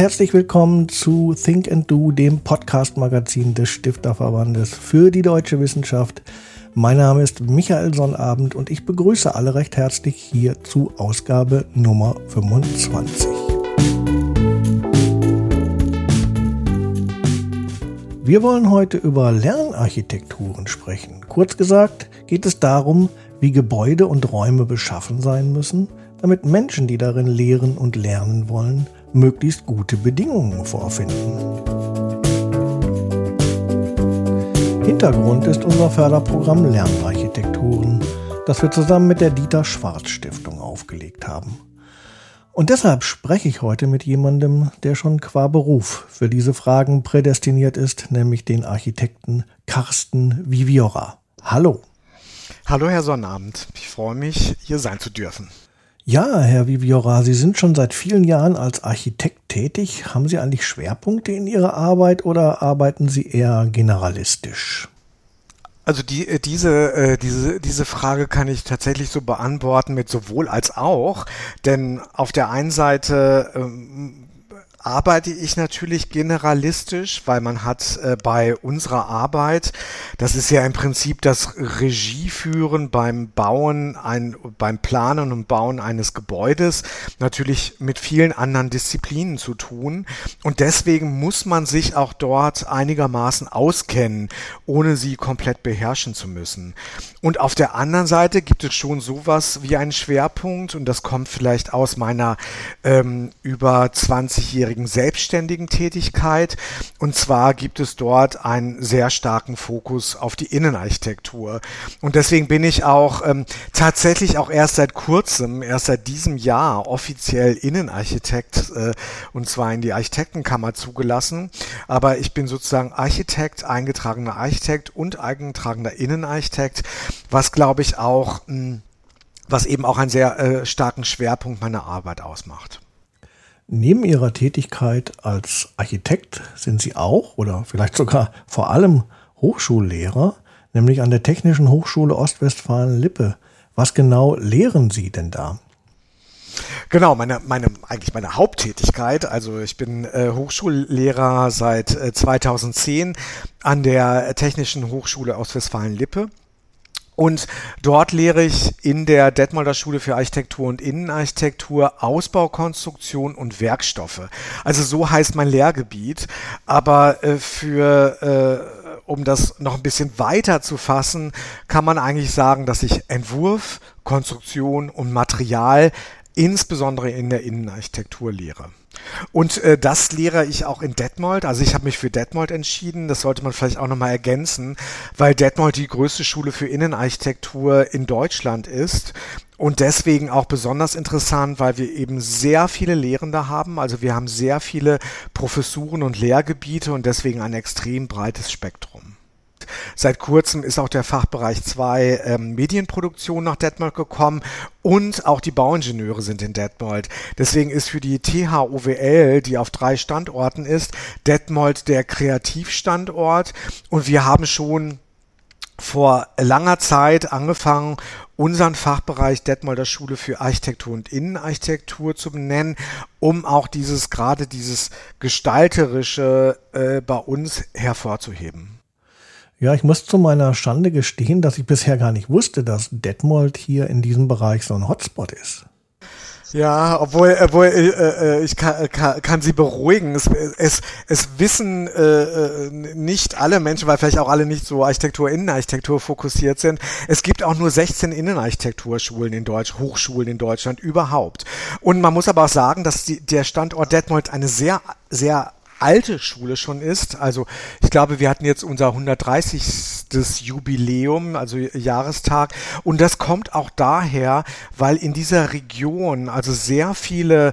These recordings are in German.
Herzlich willkommen zu Think and Do, dem Podcast-Magazin des Stifterverbandes für die deutsche Wissenschaft. Mein Name ist Michael Sonnabend und ich begrüße alle recht herzlich hier zu Ausgabe Nummer 25. Wir wollen heute über Lernarchitekturen sprechen. Kurz gesagt geht es darum, wie Gebäude und Räume beschaffen sein müssen, damit Menschen, die darin lehren und lernen wollen, möglichst gute Bedingungen vorfinden. Hintergrund ist unser Förderprogramm Lernarchitekturen, das wir zusammen mit der Dieter Schwarz Stiftung aufgelegt haben. Und deshalb spreche ich heute mit jemandem, der schon qua Beruf für diese Fragen prädestiniert ist, nämlich den Architekten Carsten Viviora. Hallo. Hallo, Herr Sonnabend. Ich freue mich, hier sein zu dürfen. Ja, Herr Viviora, Sie sind schon seit vielen Jahren als Architekt tätig. Haben Sie eigentlich Schwerpunkte in Ihrer Arbeit oder arbeiten Sie eher generalistisch? Also die, äh, diese, äh, diese, diese Frage kann ich tatsächlich so beantworten mit sowohl als auch, denn auf der einen Seite ähm, arbeite ich natürlich generalistisch, weil man hat äh, bei unserer Arbeit, das ist ja im Prinzip das Regieführen beim Bauen, ein, beim Planen und Bauen eines Gebäudes, natürlich mit vielen anderen Disziplinen zu tun. Und deswegen muss man sich auch dort einigermaßen auskennen, ohne sie komplett beherrschen zu müssen. Und auf der anderen Seite gibt es schon sowas wie einen Schwerpunkt, und das kommt vielleicht aus meiner ähm, über 20-jährigen langjährigen selbstständigen Tätigkeit. Und zwar gibt es dort einen sehr starken Fokus auf die Innenarchitektur. Und deswegen bin ich auch ähm, tatsächlich auch erst seit kurzem, erst seit diesem Jahr offiziell Innenarchitekt äh, und zwar in die Architektenkammer zugelassen. Aber ich bin sozusagen Architekt, eingetragener Architekt und eingetragener Innenarchitekt, was glaube ich auch hm, was eben auch einen sehr äh, starken Schwerpunkt meiner Arbeit ausmacht. Neben Ihrer Tätigkeit als Architekt sind Sie auch oder vielleicht sogar vor allem Hochschullehrer, nämlich an der Technischen Hochschule Ostwestfalen-Lippe. Was genau lehren Sie denn da? Genau, meine, meine, eigentlich meine Haupttätigkeit. Also ich bin äh, Hochschullehrer seit äh, 2010 an der Technischen Hochschule Ostwestfalen-Lippe und dort lehre ich in der Detmolder Schule für Architektur und Innenarchitektur Ausbaukonstruktion und Werkstoffe. Also so heißt mein Lehrgebiet. Aber äh, für äh, um das noch ein bisschen weiter zu fassen, kann man eigentlich sagen, dass ich Entwurf, Konstruktion und Material insbesondere in der Innenarchitektur lehre. Und äh, das lehre ich auch in Detmold. Also ich habe mich für Detmold entschieden. Das sollte man vielleicht auch nochmal ergänzen, weil Detmold die größte Schule für Innenarchitektur in Deutschland ist. Und deswegen auch besonders interessant, weil wir eben sehr viele Lehrende haben. Also wir haben sehr viele Professuren und Lehrgebiete und deswegen ein extrem breites Spektrum. Seit kurzem ist auch der Fachbereich 2 ähm, Medienproduktion nach Detmold gekommen und auch die Bauingenieure sind in Detmold. Deswegen ist für die THOWL, die auf drei Standorten ist, Detmold der Kreativstandort und wir haben schon vor langer Zeit angefangen, unseren Fachbereich Detmolder Schule für Architektur und Innenarchitektur zu benennen, um auch dieses, gerade dieses Gestalterische äh, bei uns hervorzuheben. Ja, ich muss zu meiner Schande gestehen, dass ich bisher gar nicht wusste, dass Detmold hier in diesem Bereich so ein Hotspot ist. Ja, obwohl, obwohl äh, äh, ich kann, kann, kann Sie beruhigen. Es, es, es wissen äh, äh, nicht alle Menschen, weil vielleicht auch alle nicht so Architektur, Innenarchitektur fokussiert sind. Es gibt auch nur 16 Innenarchitekturschulen in Deutsch, Hochschulen in Deutschland überhaupt. Und man muss aber auch sagen, dass die, der Standort Detmold eine sehr, sehr alte Schule schon ist. Also ich glaube, wir hatten jetzt unser 130. Jubiläum, also Jahrestag. Und das kommt auch daher, weil in dieser Region also sehr viele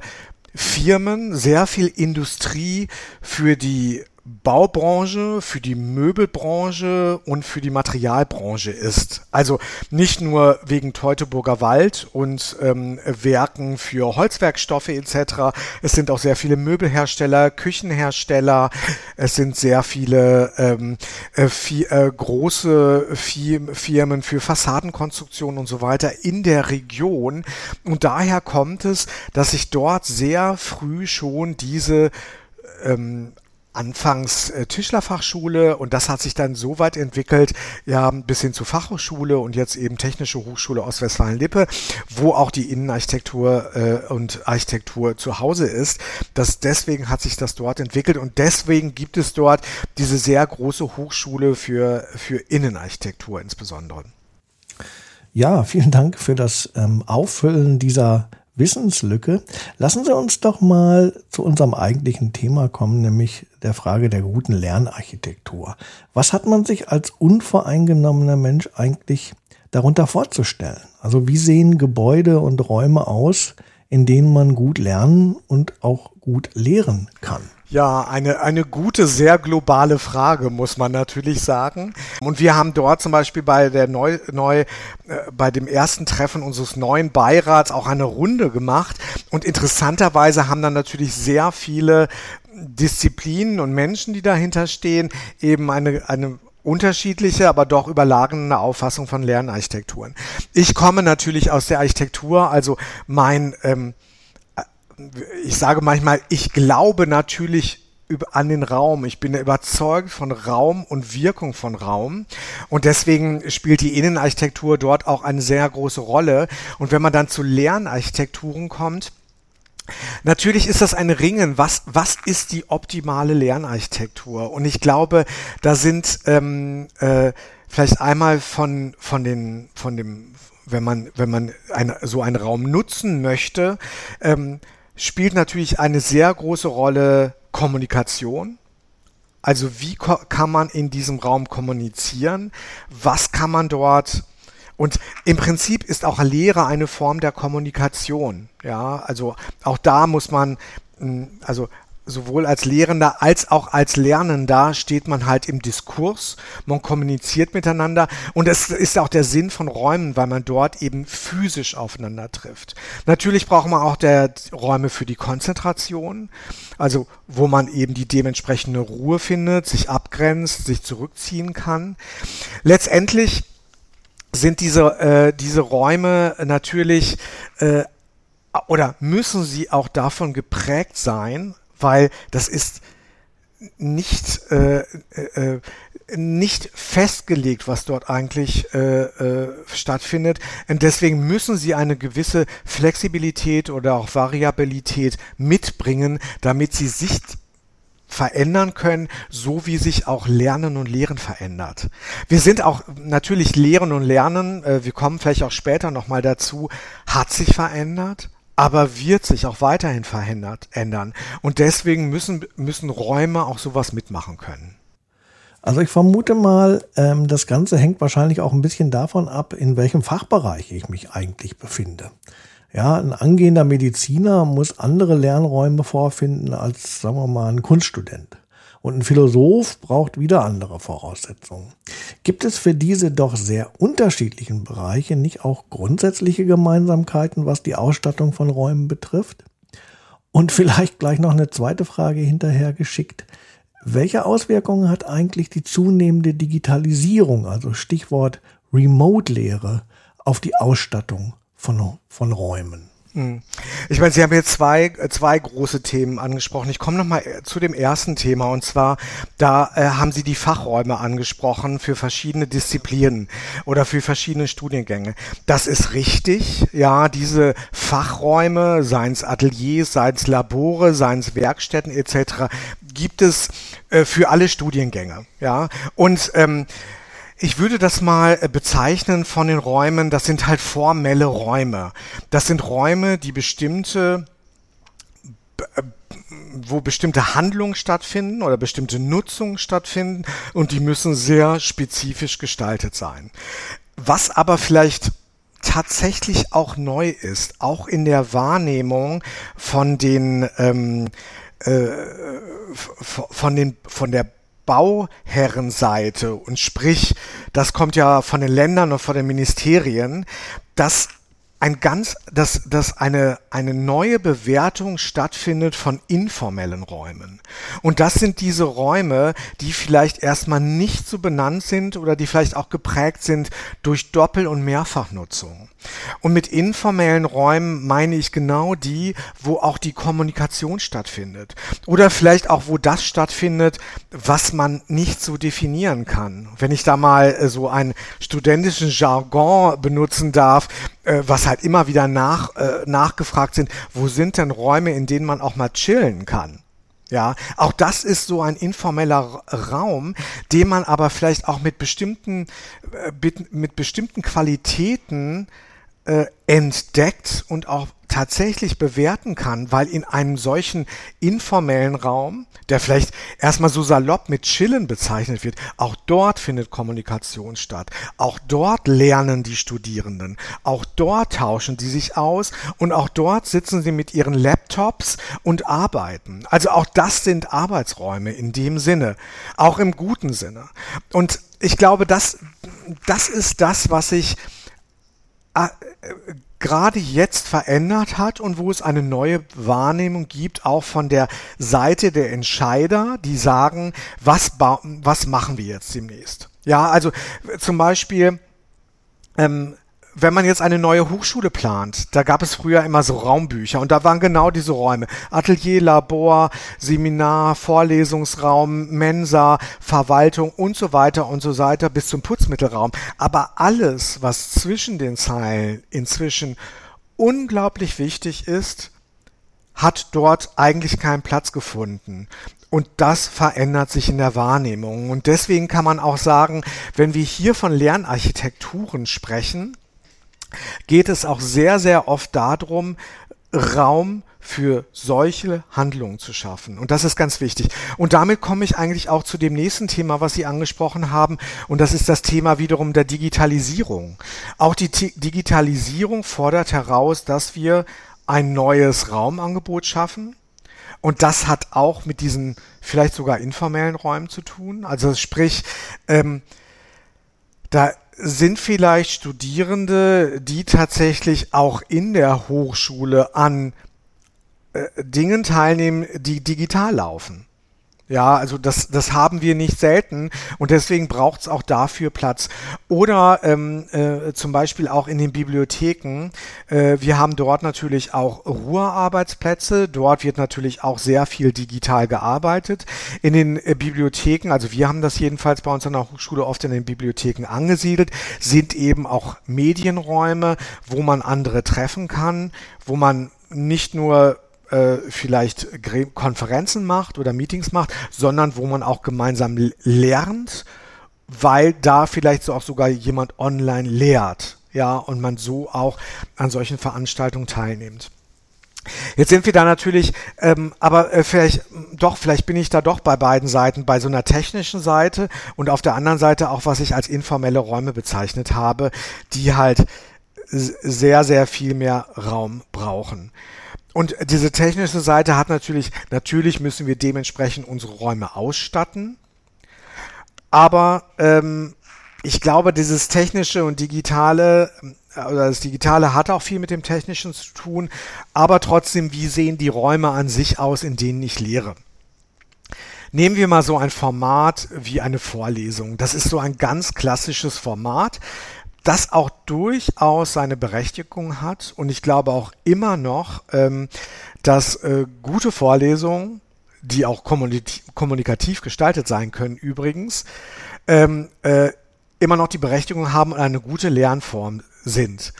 Firmen, sehr viel Industrie für die Baubranche, für die Möbelbranche und für die Materialbranche ist. Also nicht nur wegen Teutoburger Wald und ähm, Werken für Holzwerkstoffe etc. Es sind auch sehr viele Möbelhersteller, Küchenhersteller. Es sind sehr viele ähm, äh, viel, äh, große Firmen für Fassadenkonstruktion und so weiter in der Region. Und daher kommt es, dass sich dort sehr früh schon diese ähm, anfangs äh, Tischlerfachschule und das hat sich dann so weit entwickelt, ja, bis hin zur Fachhochschule und jetzt eben Technische Hochschule Ostwestfalen-Lippe, wo auch die Innenarchitektur äh, und Architektur zu Hause ist. Das, deswegen hat sich das dort entwickelt und deswegen gibt es dort diese sehr große Hochschule für, für Innenarchitektur insbesondere. Ja, vielen Dank für das ähm, Auffüllen dieser Wissenslücke. Lassen Sie uns doch mal zu unserem eigentlichen Thema kommen, nämlich der Frage der guten Lernarchitektur. Was hat man sich als unvoreingenommener Mensch eigentlich darunter vorzustellen? Also wie sehen Gebäude und Räume aus, in denen man gut lernen und auch gut lehren kann? Ja, eine, eine gute, sehr globale Frage, muss man natürlich sagen. Und wir haben dort zum Beispiel bei der neu, neu, äh, bei dem ersten Treffen unseres neuen Beirats auch eine Runde gemacht. Und interessanterweise haben dann natürlich sehr viele Disziplinen und Menschen, die dahinter stehen, eben eine, eine unterschiedliche, aber doch überlagende Auffassung von Lernarchitekturen. Ich komme natürlich aus der Architektur, also mein ähm, ich sage manchmal, ich glaube natürlich an den Raum. Ich bin überzeugt von Raum und Wirkung von Raum. Und deswegen spielt die Innenarchitektur dort auch eine sehr große Rolle. Und wenn man dann zu Lernarchitekturen kommt, Natürlich ist das ein Ringen. Was, was ist die optimale Lernarchitektur? Und ich glaube, da sind ähm, äh, vielleicht einmal von, von, den, von dem, wenn man, wenn man ein, so einen Raum nutzen möchte, ähm, spielt natürlich eine sehr große Rolle Kommunikation. Also wie kann man in diesem Raum kommunizieren? Was kann man dort und im Prinzip ist auch Lehre eine Form der Kommunikation. Ja, also auch da muss man, hm, also sowohl als Lehrender als auch als Lernender steht man halt im Diskurs, man kommuniziert miteinander und es ist auch der Sinn von Räumen, weil man dort eben physisch aufeinander trifft. Natürlich braucht man auch der Räume für die Konzentration, also wo man eben die dementsprechende Ruhe findet, sich abgrenzt, sich zurückziehen kann. Letztendlich sind diese, äh, diese Räume natürlich äh, oder müssen sie auch davon geprägt sein, weil das ist nicht, äh, äh, äh, nicht festgelegt, was dort eigentlich äh, äh, stattfindet. Und deswegen müssen sie eine gewisse Flexibilität oder auch Variabilität mitbringen, damit sie sich verändern können, so wie sich auch Lernen und Lehren verändert. Wir sind auch natürlich Lehren und Lernen, äh, wir kommen vielleicht auch später nochmal dazu, hat sich verändert aber wird sich auch weiterhin verändert, ändern. Und deswegen müssen, müssen Räume auch sowas mitmachen können. Also ich vermute mal, ähm, das Ganze hängt wahrscheinlich auch ein bisschen davon ab, in welchem Fachbereich ich mich eigentlich befinde. Ja, ein angehender Mediziner muss andere Lernräume vorfinden als, sagen wir mal, ein Kunststudent. Und ein Philosoph braucht wieder andere Voraussetzungen. Gibt es für diese doch sehr unterschiedlichen Bereiche nicht auch grundsätzliche Gemeinsamkeiten, was die Ausstattung von Räumen betrifft? Und vielleicht gleich noch eine zweite Frage hinterher geschickt. Welche Auswirkungen hat eigentlich die zunehmende Digitalisierung, also Stichwort Remote-Lehre, auf die Ausstattung von, von Räumen? Hm. Ich meine, Sie haben jetzt zwei, zwei große Themen angesprochen. Ich komme nochmal äh, zu dem ersten Thema und zwar, da äh, haben Sie die Fachräume angesprochen für verschiedene Disziplinen oder für verschiedene Studiengänge. Das ist richtig. Ja, diese Fachräume, seien es Ateliers, seien es Labore, seien es Werkstätten etc., gibt es äh, für alle Studiengänge. Ja, und ähm, ich würde das mal äh, bezeichnen von den Räumen, das sind halt formelle Räume. Das sind Räume, die bestimmte äh, wo bestimmte Handlungen stattfinden oder bestimmte Nutzungen stattfinden und die müssen sehr spezifisch gestaltet sein. Was aber vielleicht tatsächlich auch neu ist, auch in der Wahrnehmung von den ähm, äh, von den von der Bauherrenseite. Und sprich, das kommt ja von den Ländern und von den Ministerien, dass ein ganz, dass, dass eine, eine neue Bewertung stattfindet von informellen Räumen. Und das sind diese Räume, die vielleicht erstmal nicht so benannt sind oder die vielleicht auch geprägt sind durch Doppel- und Mehrfachnutzung. Und mit informellen Räumen meine ich genau die, wo auch die Kommunikation stattfindet. Oder vielleicht auch, wo das stattfindet, was man nicht so definieren kann. Wenn ich da mal äh, so einen studentischen Jargon benutzen darf, äh, was halt immer wieder nach, äh, nachgefragt sind, wo sind denn Räume, in denen man auch mal chillen kann? Ja, auch das ist so ein informeller Raum, den man aber vielleicht auch mit bestimmten, mit, mit bestimmten Qualitäten äh, entdeckt und auch tatsächlich bewerten kann, weil in einem solchen informellen Raum, der vielleicht erstmal so salopp mit Chillen bezeichnet wird, auch dort findet Kommunikation statt. Auch dort lernen die Studierenden. Auch dort tauschen sie sich aus und auch dort sitzen sie mit ihren Laptops und arbeiten. Also auch das sind Arbeitsräume in dem Sinne, auch im guten Sinne. Und ich glaube, das, das ist das, was ich äh, gerade jetzt verändert hat und wo es eine neue Wahrnehmung gibt, auch von der Seite der Entscheider, die sagen, was, was machen wir jetzt demnächst? Ja, also zum Beispiel ähm, wenn man jetzt eine neue Hochschule plant, da gab es früher immer so Raumbücher und da waren genau diese Räume. Atelier, Labor, Seminar, Vorlesungsraum, Mensa, Verwaltung und so weiter und so weiter bis zum Putzmittelraum. Aber alles, was zwischen den Zeilen inzwischen unglaublich wichtig ist, hat dort eigentlich keinen Platz gefunden. Und das verändert sich in der Wahrnehmung. Und deswegen kann man auch sagen, wenn wir hier von Lernarchitekturen sprechen, geht es auch sehr, sehr oft darum, Raum für solche Handlungen zu schaffen. Und das ist ganz wichtig. Und damit komme ich eigentlich auch zu dem nächsten Thema, was Sie angesprochen haben. Und das ist das Thema wiederum der Digitalisierung. Auch die T Digitalisierung fordert heraus, dass wir ein neues Raumangebot schaffen. Und das hat auch mit diesen vielleicht sogar informellen Räumen zu tun. Also sprich, ähm, da sind vielleicht Studierende, die tatsächlich auch in der Hochschule an äh, Dingen teilnehmen, die digital laufen. Ja, also das, das haben wir nicht selten und deswegen braucht es auch dafür Platz. Oder ähm, äh, zum Beispiel auch in den Bibliotheken. Äh, wir haben dort natürlich auch Ruhearbeitsplätze. Dort wird natürlich auch sehr viel digital gearbeitet. In den äh, Bibliotheken, also wir haben das jedenfalls bei uns an der Hochschule oft in den Bibliotheken angesiedelt, sind eben auch Medienräume, wo man andere treffen kann, wo man nicht nur äh, vielleicht Konferenzen macht oder Meetings macht, sondern wo man auch gemeinsam lernt, weil da vielleicht so auch sogar jemand online lehrt, ja, und man so auch an solchen Veranstaltungen teilnimmt. Jetzt sind wir da natürlich, ähm, aber äh, vielleicht doch, vielleicht bin ich da doch bei beiden Seiten, bei so einer technischen Seite und auf der anderen Seite auch, was ich als informelle Räume bezeichnet habe, die halt sehr, sehr viel mehr Raum brauchen. Und diese technische Seite hat natürlich, natürlich müssen wir dementsprechend unsere Räume ausstatten. Aber ähm, ich glaube, dieses technische und digitale, äh, oder das Digitale hat auch viel mit dem Technischen zu tun, aber trotzdem, wie sehen die Räume an sich aus, in denen ich lehre? Nehmen wir mal so ein Format wie eine Vorlesung. Das ist so ein ganz klassisches Format das auch durchaus seine Berechtigung hat und ich glaube auch immer noch, ähm, dass äh, gute Vorlesungen, die auch kommunikativ gestaltet sein können übrigens, ähm, äh, immer noch die Berechtigung haben und eine gute Lernform sind.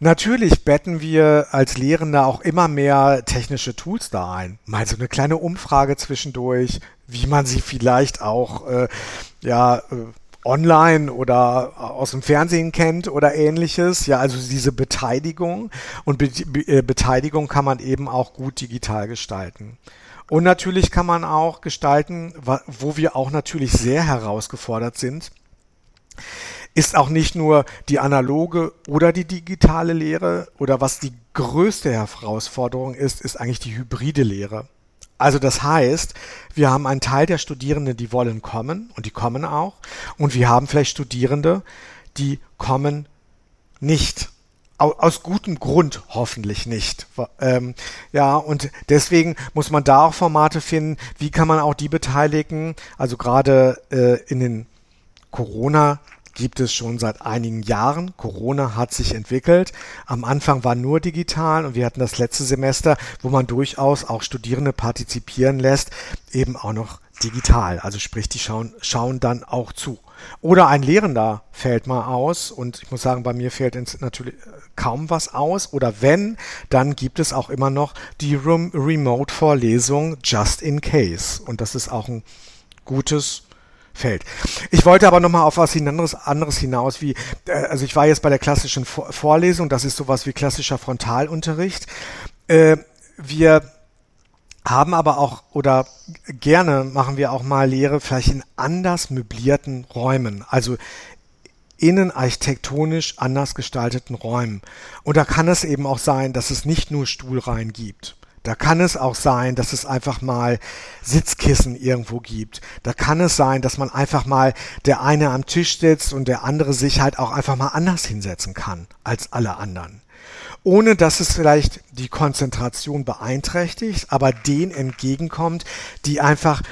Natürlich betten wir als Lehrende auch immer mehr technische Tools da ein. Mal so eine kleine Umfrage zwischendurch, wie man sie vielleicht auch äh, ja äh, online oder aus dem Fernsehen kennt oder ähnliches. Ja, also diese Beteiligung und Be Be Beteiligung kann man eben auch gut digital gestalten. Und natürlich kann man auch gestalten, wo wir auch natürlich sehr herausgefordert sind, ist auch nicht nur die analoge oder die digitale Lehre oder was die größte Herausforderung ist, ist eigentlich die hybride Lehre. Also das heißt, wir haben einen Teil der Studierenden, die wollen kommen und die kommen auch. Und wir haben vielleicht Studierende, die kommen nicht. Aus gutem Grund hoffentlich nicht. Ähm, ja, und deswegen muss man da auch Formate finden. Wie kann man auch die beteiligen? Also gerade äh, in den Corona gibt es schon seit einigen Jahren. Corona hat sich entwickelt. Am Anfang war nur digital und wir hatten das letzte Semester, wo man durchaus auch Studierende partizipieren lässt, eben auch noch digital. Also sprich, die schauen, schauen dann auch zu. Oder ein Lehrender fällt mal aus und ich muss sagen, bei mir fällt natürlich kaum was aus. Oder wenn, dann gibt es auch immer noch die Remote-Vorlesung Just in Case. Und das ist auch ein gutes fällt. Ich wollte aber nochmal auf was anderes, anderes hinaus, wie, äh, also ich war jetzt bei der klassischen Vorlesung, das ist sowas wie klassischer Frontalunterricht. Äh, wir haben aber auch oder gerne machen wir auch mal Lehre vielleicht in anders möblierten Räumen, also innenarchitektonisch anders gestalteten Räumen. Und da kann es eben auch sein, dass es nicht nur Stuhlreihen gibt. Da kann es auch sein, dass es einfach mal Sitzkissen irgendwo gibt. Da kann es sein, dass man einfach mal der eine am Tisch sitzt und der andere sich halt auch einfach mal anders hinsetzen kann als alle anderen. Ohne dass es vielleicht die Konzentration beeinträchtigt, aber denen entgegenkommt, die einfach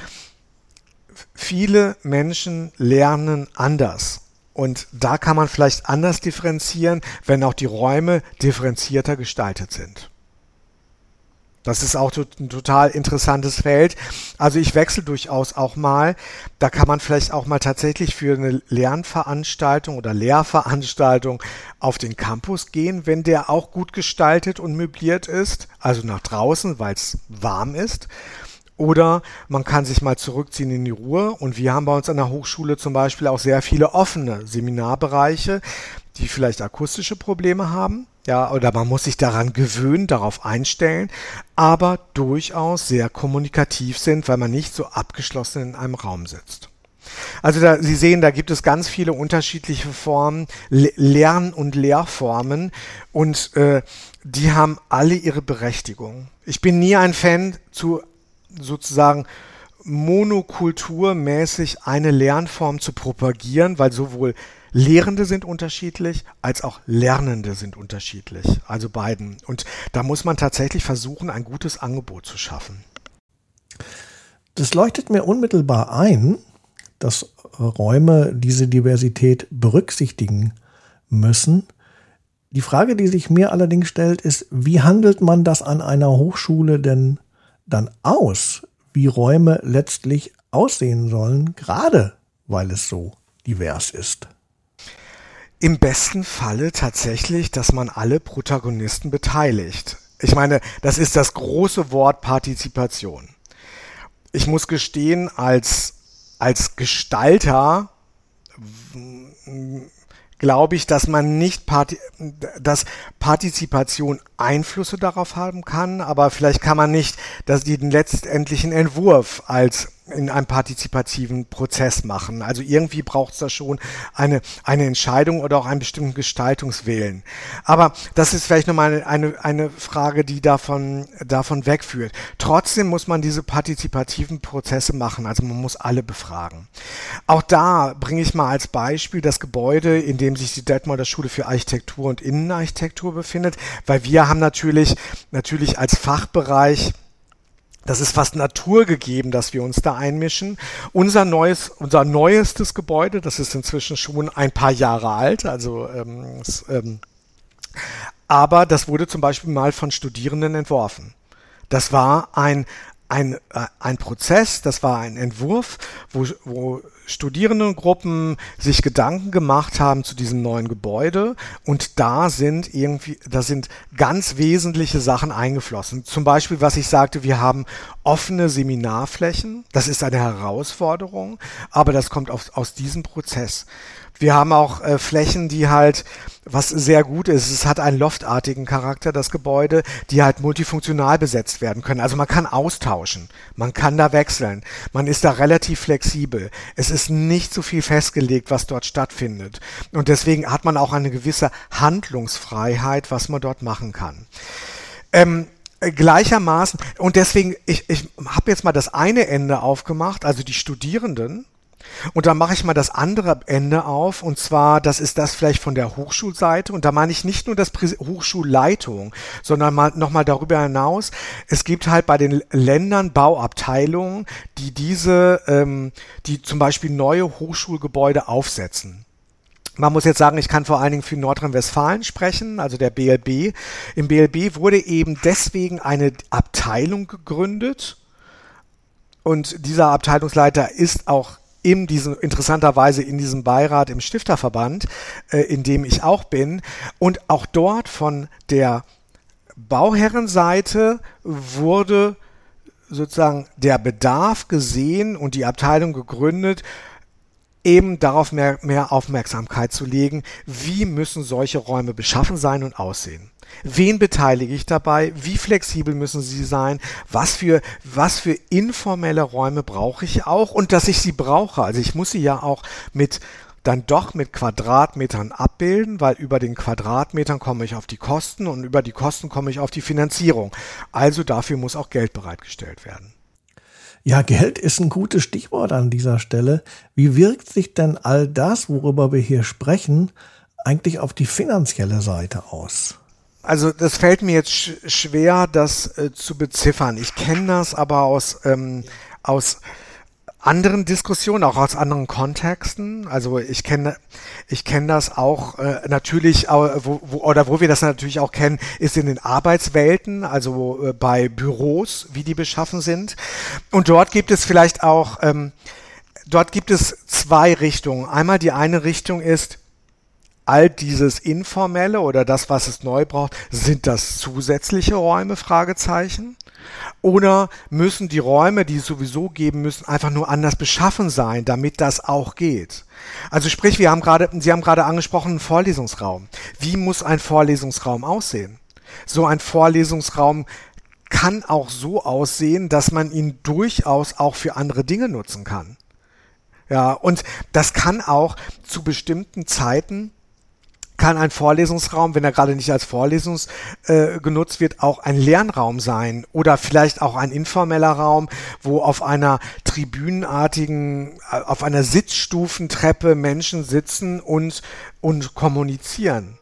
viele Menschen lernen anders. Und da kann man vielleicht anders differenzieren, wenn auch die Räume differenzierter gestaltet sind. Das ist auch ein total interessantes Feld. Also ich wechsle durchaus auch mal. Da kann man vielleicht auch mal tatsächlich für eine Lernveranstaltung oder Lehrveranstaltung auf den Campus gehen, wenn der auch gut gestaltet und möbliert ist. Also nach draußen, weil es warm ist. Oder man kann sich mal zurückziehen in die Ruhe. Und wir haben bei uns an der Hochschule zum Beispiel auch sehr viele offene Seminarbereiche, die vielleicht akustische Probleme haben ja, oder man muss sich daran gewöhnen, darauf einstellen, aber durchaus sehr kommunikativ sind, weil man nicht so abgeschlossen in einem Raum sitzt. Also da, Sie sehen, da gibt es ganz viele unterschiedliche Formen, Lern- und Lehrformen und äh, die haben alle ihre Berechtigung. Ich bin nie ein Fan zu sozusagen monokulturmäßig eine Lernform zu propagieren, weil sowohl Lehrende sind unterschiedlich, als auch Lernende sind unterschiedlich. Also beiden. Und da muss man tatsächlich versuchen, ein gutes Angebot zu schaffen. Das leuchtet mir unmittelbar ein, dass Räume diese Diversität berücksichtigen müssen. Die Frage, die sich mir allerdings stellt, ist, wie handelt man das an einer Hochschule denn dann aus, wie Räume letztlich aussehen sollen, gerade weil es so divers ist? Im besten Falle tatsächlich, dass man alle Protagonisten beteiligt. Ich meine, das ist das große Wort Partizipation. Ich muss gestehen, als, als Gestalter glaube ich, dass man nicht Parti dass Partizipation Einflüsse darauf haben kann, aber vielleicht kann man nicht dass den letztendlichen Entwurf als in einem partizipativen Prozess machen. Also irgendwie braucht es da schon eine, eine Entscheidung oder auch einen bestimmten Gestaltungswillen. Aber das ist vielleicht nochmal eine, eine, eine Frage, die davon, davon wegführt. Trotzdem muss man diese partizipativen Prozesse machen. Also man muss alle befragen. Auch da bringe ich mal als Beispiel das Gebäude, in dem sich die Detmolder Schule für Architektur und Innenarchitektur befindet, weil wir haben natürlich, natürlich als Fachbereich das ist fast naturgegeben, dass wir uns da einmischen. Unser neues, unser neuestes Gebäude, das ist inzwischen schon ein paar Jahre alt, also ähm, ähm, aber das wurde zum Beispiel mal von Studierenden entworfen. Das war ein ein, äh, ein Prozess, das war ein Entwurf, wo, wo Studierendengruppen sich Gedanken gemacht haben zu diesem neuen Gebäude und da sind irgendwie, da sind ganz wesentliche Sachen eingeflossen. Zum Beispiel, was ich sagte, wir haben offene Seminarflächen. Das ist eine Herausforderung, aber das kommt aus, aus diesem Prozess. Wir haben auch äh, Flächen, die halt, was sehr gut ist, es hat einen loftartigen Charakter, das Gebäude, die halt multifunktional besetzt werden können. Also man kann austauschen, man kann da wechseln, man ist da relativ flexibel. Es ist nicht so viel festgelegt, was dort stattfindet. Und deswegen hat man auch eine gewisse Handlungsfreiheit, was man dort machen kann. Ähm, Äh, gleichermaßen. Und deswegen, ich, ich habe jetzt mal das eine Ende aufgemacht, also die Studierenden. Und dann mache ich mal das andere Ende auf, und zwar, das ist das vielleicht von der Hochschulseite, und da meine ich nicht nur das Prä Hochschulleitung, sondern mal nochmal darüber hinaus, es gibt halt bei den Ländern Bauabteilungen, die diese, ähm, die zum Beispiel neue Hochschulgebäude aufsetzen. Man muss jetzt sagen, ich kann vor allen Dingen für Nordrhein-Westfalen sprechen, also der BLB. Im BLB wurde eben deswegen eine Abteilung gegründet, und dieser Abteilungsleiter ist auch in diesem, interessanterweise in diesem Beirat im Stifterverband, äh, in dem ich auch bin. Und auch dort von der Bauherrenseite wurde sozusagen der Bedarf gesehen und die Abteilung gegründet, eben darauf mehr, mehr Aufmerksamkeit zu legen, wie müssen solche Räume beschaffen sein und aussehen. Wen beteilige ich dabei? Wie flexibel müssen sie sein? Was für, was für informelle Räume brauche ich auch? Und dass ich sie brauche. Also ich muss sie ja auch mit, dann doch mit Quadratmetern abbilden, weil über den Quadratmetern komme ich auf die Kosten und über die Kosten komme ich auf die Finanzierung. Also dafür muss auch Geld bereitgestellt werden. Ja, Geld ist ein gutes Stichwort an dieser Stelle. Wie wirkt sich denn all das, worüber wir hier sprechen, eigentlich auf die finanzielle Seite aus? Also das fällt mir jetzt sch schwer, das äh, zu beziffern. Ich kenne das aber aus, ähm, aus anderen Diskussionen, auch aus anderen Kontexten. Also ich kenne ich kenne das auch äh, natürlich, äh, wo, wo, oder wo wir das natürlich auch kennen, ist in den Arbeitswelten, also äh, bei Büros, wie die beschaffen sind. Und dort gibt es vielleicht auch, ähm, dort gibt es zwei Richtungen. Einmal die eine Richtung ist, all dieses Informelle oder das, was es neu braucht, sind das zusätzliche Räume? Fragezeichen. Oder müssen die Räume, die es sowieso geben müssen, einfach nur anders beschaffen sein, damit das auch geht? Also sprich, wir haben gerade, Sie haben gerade angesprochen, einen Vorlesungsraum. Wie muss ein Vorlesungsraum aussehen? So ein Vorlesungsraum kann auch so aussehen, dass man ihn durchaus auch für andere Dinge nutzen kann. Ja, und das kann auch zu bestimmten Zeiten kann ein Vorlesungsraum, wenn er gerade nicht als Vorlesungs äh, genutzt wird, auch ein Lernraum sein oder vielleicht auch ein informeller Raum, wo auf einer tribünenartigen, äh, auf einer Sitzstufentreppe Menschen sitzen und, und kommunizieren.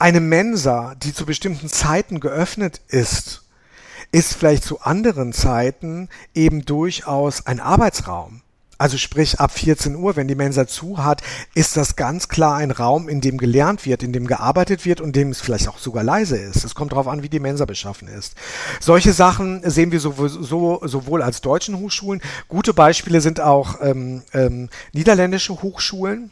Eine Mensa, die zu bestimmten Zeiten geöffnet ist, ist vielleicht zu anderen Zeiten eben durchaus ein Arbeitsraum. Also sprich, ab 14 Uhr, wenn die Mensa zu hat, ist das ganz klar ein Raum, in dem gelernt wird, in dem gearbeitet wird und in dem es vielleicht auch sogar leise ist. Es kommt darauf an, wie die Mensa beschaffen ist. Solche Sachen sehen wir sowohl, so, sowohl als deutschen Hochschulen. Gute Beispiele sind auch ähm, ähm, niederländische Hochschulen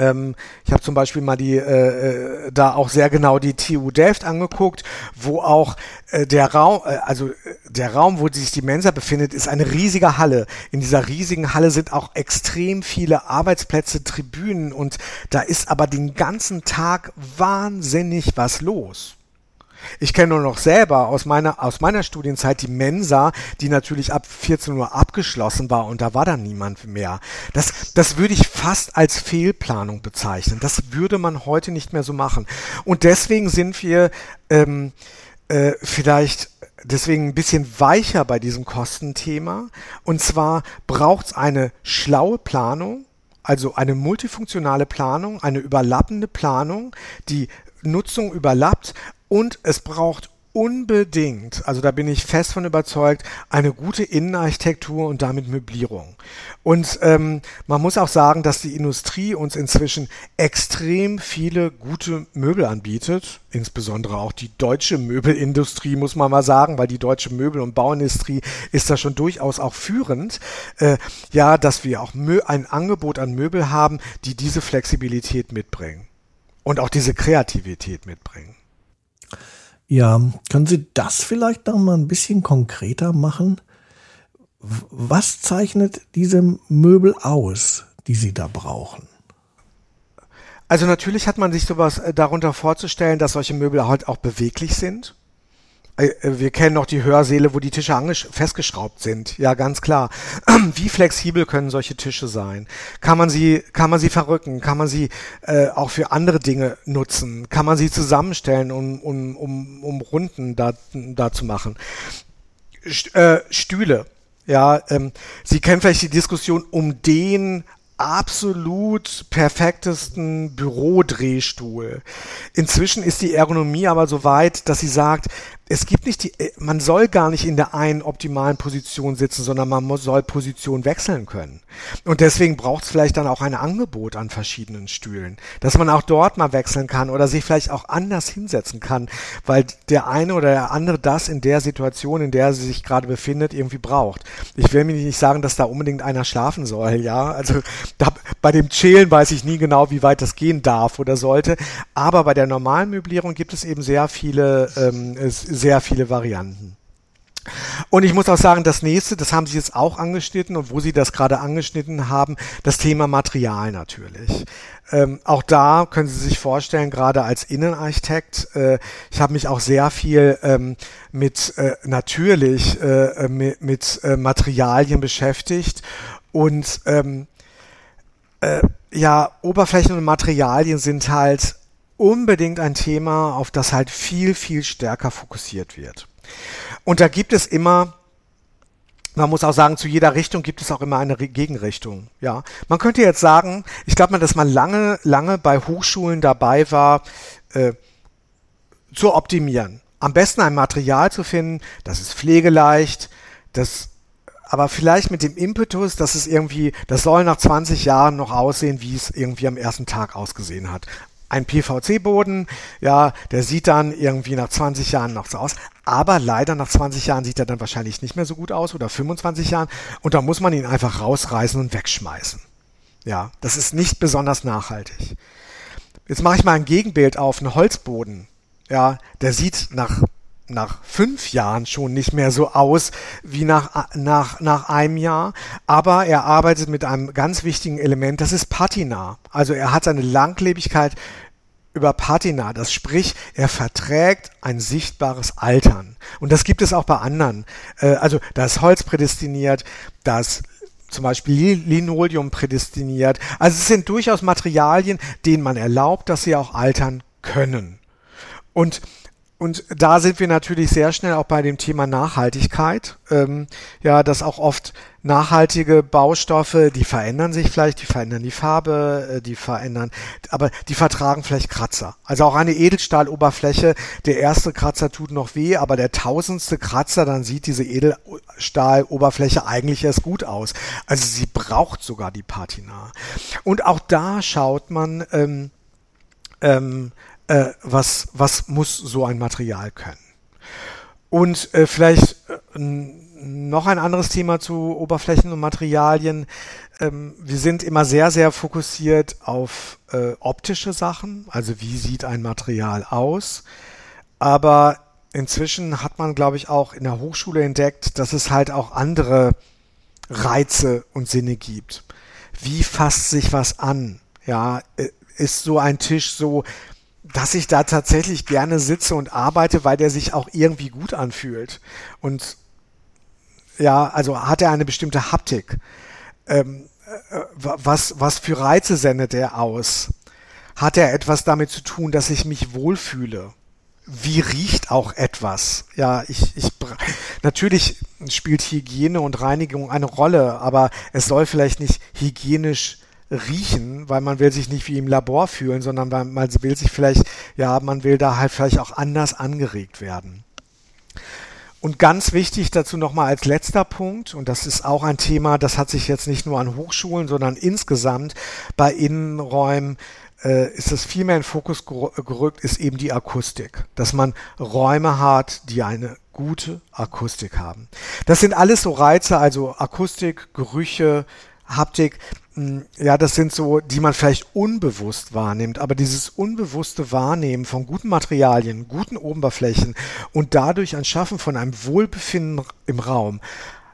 ähm, ich habe zum Beispiel mal die äh, äh da auch sehr genau die TU Delft angeguckt, wo auch äh, der Raum, äh, also äh, der Raum, wo sich die Mensa befindet, ist eine riesige Halle. In dieser riesigen Halle sind auch extrem viele Arbeitsplätze, Tribünen und da ist aber den ganzen Tag wahnsinnig was los. Ich kenne nur noch selber aus meiner, aus meiner Studienzeit die Mensa, die natürlich ab 14 Uhr abgeschlossen war und da war dann niemand mehr. Das, das würde ich fast als Fehlplanung bezeichnen. Das würde man heute nicht mehr so machen. Und deswegen sind wir ähm, äh, vielleicht deswegen ein bisschen weicher bei diesem Kostenthema. Und zwar braucht es eine schlaue Planung, also eine multifunktionale Planung, eine überlappende Planung, die Nutzung überlappt, und es braucht unbedingt, also da bin ich fest von überzeugt, eine gute Innenarchitektur und damit Möblierung. Und ähm, man muss auch sagen, dass die Industrie uns inzwischen extrem viele gute Möbel anbietet, insbesondere auch die deutsche Möbelindustrie, muss man mal sagen, weil die deutsche Möbel- und Bauindustrie ist da schon durchaus auch führend. Äh, ja, dass wir auch ein Angebot an Möbel haben, die diese Flexibilität mitbringen und auch diese Kreativität mitbringen. Ja, können Sie das vielleicht noch mal ein bisschen konkreter machen? Was zeichnet diese Möbel aus, die Sie da brauchen? Also natürlich hat man sich sowas äh, darunter vorzustellen, dass solche Möbel halt auch beweglich sind. Äh, wir kennen noch die Hörsäle, wo die Tische festgeschraubt sind. Ja, ganz klar. Wie flexibel können solche Tische sein? Kann man sie, kann man sie verrücken? Kann man sie äh, auch für andere Dinge nutzen? Kann man sie zusammenstellen, um, um, um, um Runden da, da zu machen? Äh, Stühle. Ja, ähm, Sie kennen vielleicht die Diskussion um den absolut perfektesten Bürodrehstuhl. Inzwischen ist die Ergonomie aber so weit, dass sie sagt, es gibt nicht die, äh, man soll gar nicht in der einen optimalen Position sitzen, sondern man soll Position wechseln können. Und deswegen braucht es vielleicht dann auch ein Angebot an verschiedenen Stühlen, dass man auch dort mal wechseln kann oder sich vielleicht auch anders hinsetzen kann, weil der eine oder der andere das in der Situation, in der sie sich gerade befindet, irgendwie braucht. Ich will mir nicht sagen, dass da unbedingt einer schlafen soll, ja. Also da, bei dem Chillen weiß ich nie genau, wie weit das gehen darf oder sollte. Aber bei der normalen Möblierung gibt es eben sehr viele ähm, sehr viele Varianten. Und ich muss auch sagen, das nächste, das haben Sie jetzt auch angeschnitten und wo Sie das gerade angeschnitten haben, das Thema Material natürlich. Ähm, auch da können Sie sich vorstellen, gerade als Innenarchitekt, äh, ich habe mich auch sehr viel ähm, mit äh, natürlich äh, mit, mit äh, Materialien beschäftigt und ähm, äh, ja, Oberflächen und Materialien sind halt unbedingt ein Thema, auf das halt viel, viel stärker fokussiert wird. Und da gibt es immer man muss auch sagen, zu jeder Richtung gibt es auch immer eine Gegenrichtung. Ja, man könnte jetzt sagen, ich glaube mal, dass man lange, lange bei Hochschulen dabei war, äh, zu optimieren. Am besten ein Material zu finden, das ist pflegeleicht, das aber vielleicht mit dem Impetus, dass es irgendwie, das soll nach 20 Jahren noch aussehen, wie es irgendwie am ersten Tag ausgesehen hat ein PVC-Boden, ja, der sieht dann irgendwie nach 20 Jahren noch so aus. Aber leider nach 20 Jahren sieht er dann wahrscheinlich nicht mehr so gut aus oder 25 Jahren. Und da muss man ihn einfach rausreißen und wegschmeißen. Ja, das ist nicht besonders nachhaltig. Jetzt mache ich mal ein Gegenbild auf einen Holzboden. Ja, der sieht nach nach fünf Jahren schon nicht mehr so aus wie nach, nach, nach einem Jahr. Aber er arbeitet mit einem ganz wichtigen Element, das ist Patina. Also er hat seine Langlebigkeit über Patina. Das sprich, er verträgt ein sichtbares Altern. Und das gibt es auch bei anderen. Äh, also das Holz prädestiniert, das zum Beispiel Linoleum prädestiniert. Also es sind durchaus Materialien, denen man erlaubt, dass sie auch altern können. Und und da sind wir natürlich sehr schnell auch bei dem Thema Nachhaltigkeit. Ähm, ja, dass auch oft nachhaltige Baustoffe, die verändern sich vielleicht, die verändern die Farbe, äh, die verändern, aber die vertragen vielleicht Kratzer. Also auch eine Edelstahloberfläche, der erste Kratzer tut noch weh, aber der tausendste Kratzer, dann sieht diese Edelstahloberfläche eigentlich erst gut aus. Also sie braucht sogar die Patina. Und auch da schaut man, ähm, ähm, äh, was, was muss so ein Material können. Und äh, vielleicht äh, noch ein anderes Thema zu Oberflächen und Materialien. Ähm, wir sind immer sehr, sehr fokussiert auf äh, optische Sachen, also wie sieht ein Material aus. Aber inzwischen hat man, glaube ich, auch in der Hochschule entdeckt, dass es halt auch andere Reize und Sinne gibt. Wie fasst sich was an? Ja, äh, ist so ein Tisch so dass ich da tatsächlich gerne sitze und arbeite, weil der sich auch irgendwie gut anfühlt. Und ja, also hat er eine bestimmte Haptik. Ähm, äh, was, was für Reize sendet er aus? Hat er etwas damit zu tun, dass ich mich wohlfühle? Wie riecht auch etwas? Ja, ich, ich, natürlich spielt Hygiene und Reinigung eine Rolle, aber es soll vielleicht nicht hygienisch riechen, weil man will sich nicht wie im Labor fühlen, sondern man will sich vielleicht, ja, man will da halt vielleicht auch anders angeregt werden. Und ganz wichtig dazu nochmal als letzter Punkt, und das ist auch ein Thema, das hat sich jetzt nicht nur an Hochschulen, sondern insgesamt bei Innenräumen äh, ist es viel mehr in Fokus gerückt, ist eben die Akustik. Dass man Räume hat, die eine gute Akustik haben. Das sind alles so Reize, also Akustik, Gerüche, Haptik, hm, ja, das sind so, die man vielleicht unbewusst wahrnimmt, aber dieses unbewusste Wahrnehmen von guten Materialien, guten Oberflächen und dadurch ein Schaffen von einem Wohlbefinden im Raum.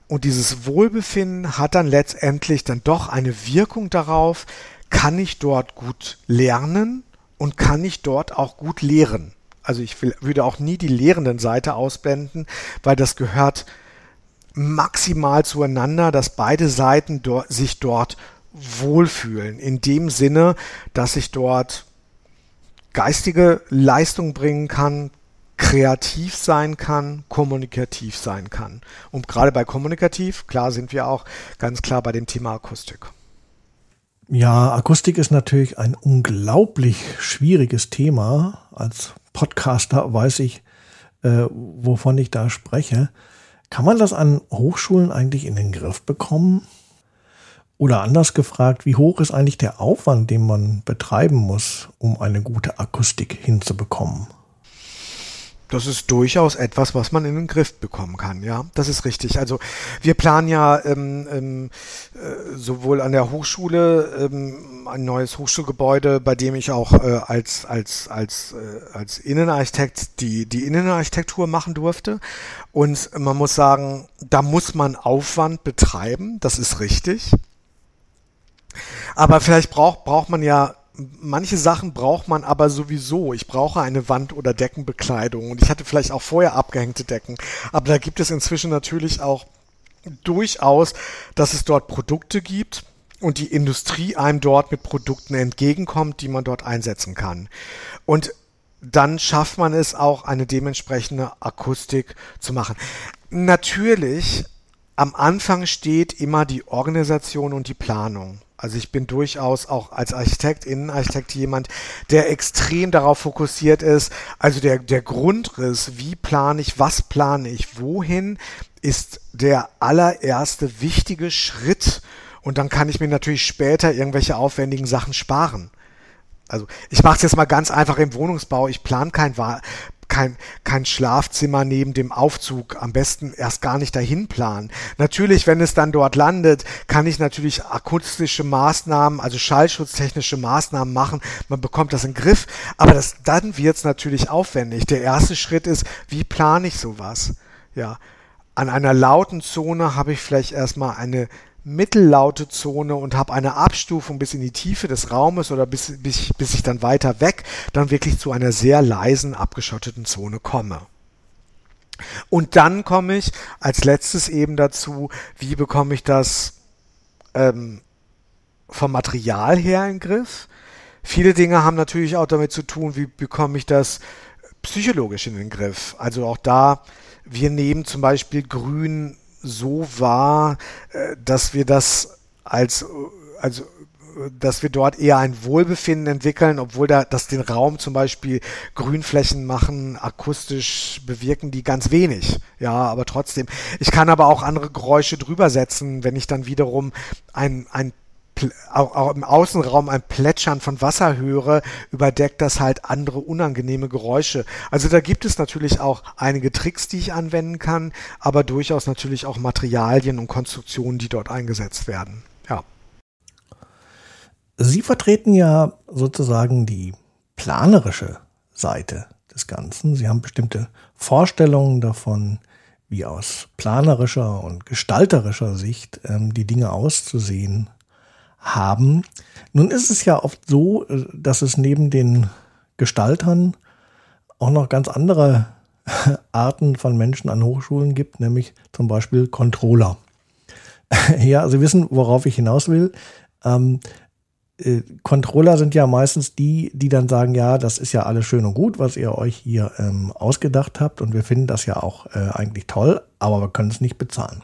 Und dieses Wohlbefinden hat dann letztendlich dann doch eine Wirkung darauf, kann ich dort gut lernen und kann ich dort auch gut lehren. Also ich will, würde auch nie die lehrenden Seite ausblenden, weil das gehört maximal zueinander, dass beide Seiten dort, sich dort wohlfühlen. In dem Sinne, dass ich dort geistige Leistung bringen kann, kreativ sein kann, kommunikativ sein kann. Und gerade bei kommunikativ, klar sind wir auch ganz klar bei dem Thema Akustik. Ja, Akustik ist natürlich ein unglaublich schwieriges Thema. Als Podcaster weiß ich, äh, wovon ich da spreche. Kann man das an Hochschulen eigentlich in den Griff bekommen? Oder anders gefragt, wie hoch ist eigentlich der Aufwand, den man betreiben muss, um eine gute Akustik hinzubekommen? Das ist durchaus etwas, was man in den Griff bekommen kann, ja. Das ist richtig. Also wir planen ja ähm, ähm, äh, sowohl an der Hochschule ähm, ein neues Hochschulgebäude, bei dem ich auch äh, als als als äh, als Innenarchitekt die die Innenarchitektur machen durfte. Und man muss sagen, da muss man Aufwand betreiben. Das ist richtig. Aber vielleicht braucht braucht man ja manche Sachen braucht man aber sowieso. Ich brauche eine Wand- oder Deckenbekleidung und ich hatte vielleicht auch vorher abgehängte Decken. Aber da gibt es inzwischen natürlich auch durchaus, dass es dort Produkte gibt und die Industrie einem dort mit Produkten entgegenkommt, die man dort einsetzen kann. Und dann schafft man es auch, eine dementsprechende Akustik zu machen. Natürlich, am Anfang steht immer die Organisation und die Planung. Also ich bin durchaus auch als Architekt, Innenarchitekt jemand, der extrem darauf fokussiert ist. Also der, der Grundriss, wie plane ich, was plane ich, wohin, ist der allererste wichtige Schritt. Und dann kann ich mir natürlich später irgendwelche aufwendigen Sachen sparen. Also ich mache es jetzt mal ganz einfach im Wohnungsbau. Ich plane kein, kein, kein Schlafzimmer neben dem Aufzug, am besten erst gar nicht dahin planen. Natürlich, wenn es dann dort landet, kann ich natürlich akustische Maßnahmen, also schallschutztechnische Maßnahmen machen. Man bekommt das in den Griff, aber das, dann wird es natürlich aufwendig. Der erste Schritt ist, wie plane ich sowas? Ja, an einer lauten Zone habe ich vielleicht erstmal eine mittellaute Zone und habe eine Abstufung bis in die Tiefe des Raumes oder bis, bis, bis ich dann weiter weg dann wirklich zu einer sehr leisen, abgeschotteten Zone komme. Und dann komme ich als letztes eben dazu, wie bekomme ich das ähm, vom Material her in den Griff. Viele Dinge haben natürlich auch damit zu tun, wie bekomme ich das psychologisch in den Griff. Also auch da, wir nehmen zum Beispiel Grün so wahr, äh, dass wir das als, also dass wir dort eher ein Wohlbefinden entwickeln, obwohl da das den Raum zum Beispiel Grünflächen machen, akustisch bewirken die ganz wenig. Ja, aber trotzdem. Ich kann aber auch andere Geräusche drüber setzen, wenn ich dann wiederum ein, ein auch, auch im Außenraum ein Plätschern von Wasser höre, überdeckt das halt andere unangenehme Geräusche. Also da gibt es natürlich auch einige Tricks, die ich anwenden kann, aber durchaus natürlich auch Materialien und Konstruktionen, die dort eingesetzt werden. Ja. Sie vertreten ja sozusagen die planerische Seite des Ganzen. Sie haben bestimmte Vorstellungen davon, wie aus planerischer und gestalterischer Sicht ähm, die Dinge auszusehen haben. Nun ist es ja oft so, äh, dass es neben den Gestaltern auch noch ganz andere Arten von Menschen an Hochschulen gibt, nämlich zum Beispiel Controller. ja, Sie wissen, worauf ich hinaus will. Ähm, äh, Controller sind ja meistens die, die dann sagen, ja, das ist ja alles schön und gut, was ihr euch hier ähm, ausgedacht habt und wir finden das ja auch äh, eigentlich toll, aber wir können es nicht bezahlen.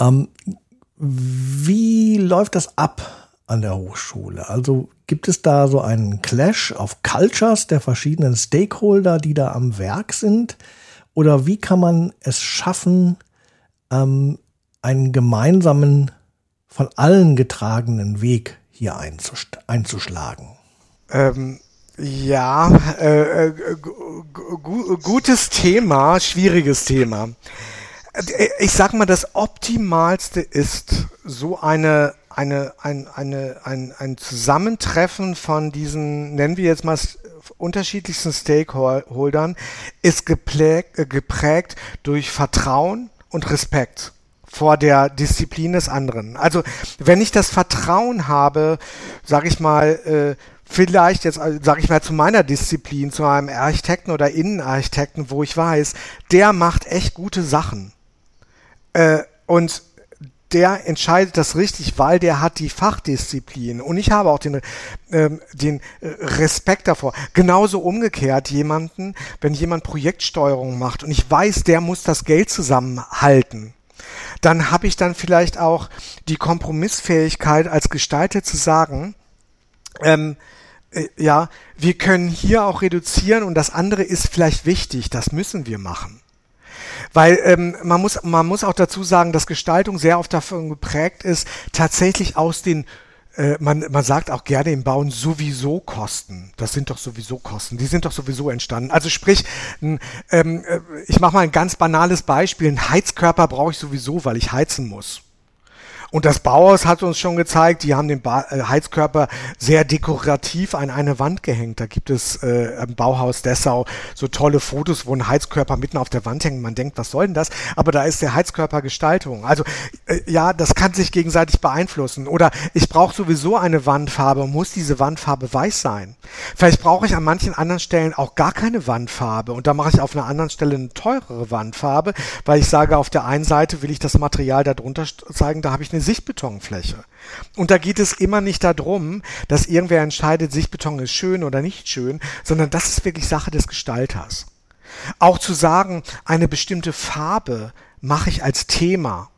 Ähm, wie läuft das ab an der Hochschule? Also gibt es da so einen Clash of Cultures der verschiedenen Stakeholder, die da am Werk sind? Oder wie kann man es schaffen, ähm, einen gemeinsamen, von allen getragenen Weg hier einzuschlagen? Ähm, ja, äh, äh gutes Thema, schwieriges Thema. Ich sag mal, das Optimalste ist so eine eine, ein, eine, ein, ein Zusammentreffen von diesen, nennen wir jetzt mal unterschiedlichsten Stakeholdern, ist geprägt, äh, geprägt durch Vertrauen und Respekt vor der Disziplin des anderen. Also wenn ich das Vertrauen habe, sage ich mal, äh, vielleicht jetzt, äh, sage ich mal, zu meiner Disziplin, zu einem Architekten oder Innenarchitekten, wo ich weiß, der macht echt gute Sachen. Äh, und der entscheidet das richtig, weil der hat die Fachdisziplin. Und ich habe auch den, ähm, den Respekt davor. Genauso umgekehrt jemanden, wenn jemand Projektsteuerung macht und ich weiß, der muss das Geld zusammenhalten dann habe ich dann vielleicht auch die Kompromissfähigkeit als Gestalter zu sagen, ähm, äh, ja, wir können hier auch reduzieren und das andere ist vielleicht wichtig, das müssen wir machen. Weil ähm, man, muss, man muss auch dazu sagen, dass Gestaltung sehr oft davon geprägt ist, tatsächlich aus den äh, man, man sagt auch gerne im Bauen sowieso Kosten. Das sind doch sowieso Kosten. Die sind doch sowieso entstanden. Also sprich, ähm, äh, ich mache mal ein ganz banales Beispiel. Ein Heizkörper brauche ich sowieso, weil ich heizen muss. Und das Bauhaus hat uns schon gezeigt, die haben den ba äh, Heizkörper sehr dekorativ an eine Wand gehängt. Da gibt es äh, im Bauhaus Dessau so tolle Fotos, wo ein Heizkörper mitten auf der Wand hängt. Man denkt, was soll denn das? Aber da ist der Heizkörper Gestaltung. Also äh, ja, das kann sich gegenseitig beeinflussen. Oder ich brauche sowieso eine Wandfarbe. Muss diese Wandfarbe weiß sein? Vielleicht brauche ich an manchen anderen Stellen auch gar keine Wandfarbe. Und da mache ich auf einer anderen Stelle eine teurere Wandfarbe, weil ich sage, auf der einen Seite will ich das Material darunter zeigen, da habe ich eine Sichtbetonfläche. Und da geht es immer nicht darum, dass irgendwer entscheidet, Sichtbeton ist schön oder nicht schön, sondern das ist wirklich Sache des Gestalters. Auch zu sagen, eine bestimmte Farbe mache ich als Thema.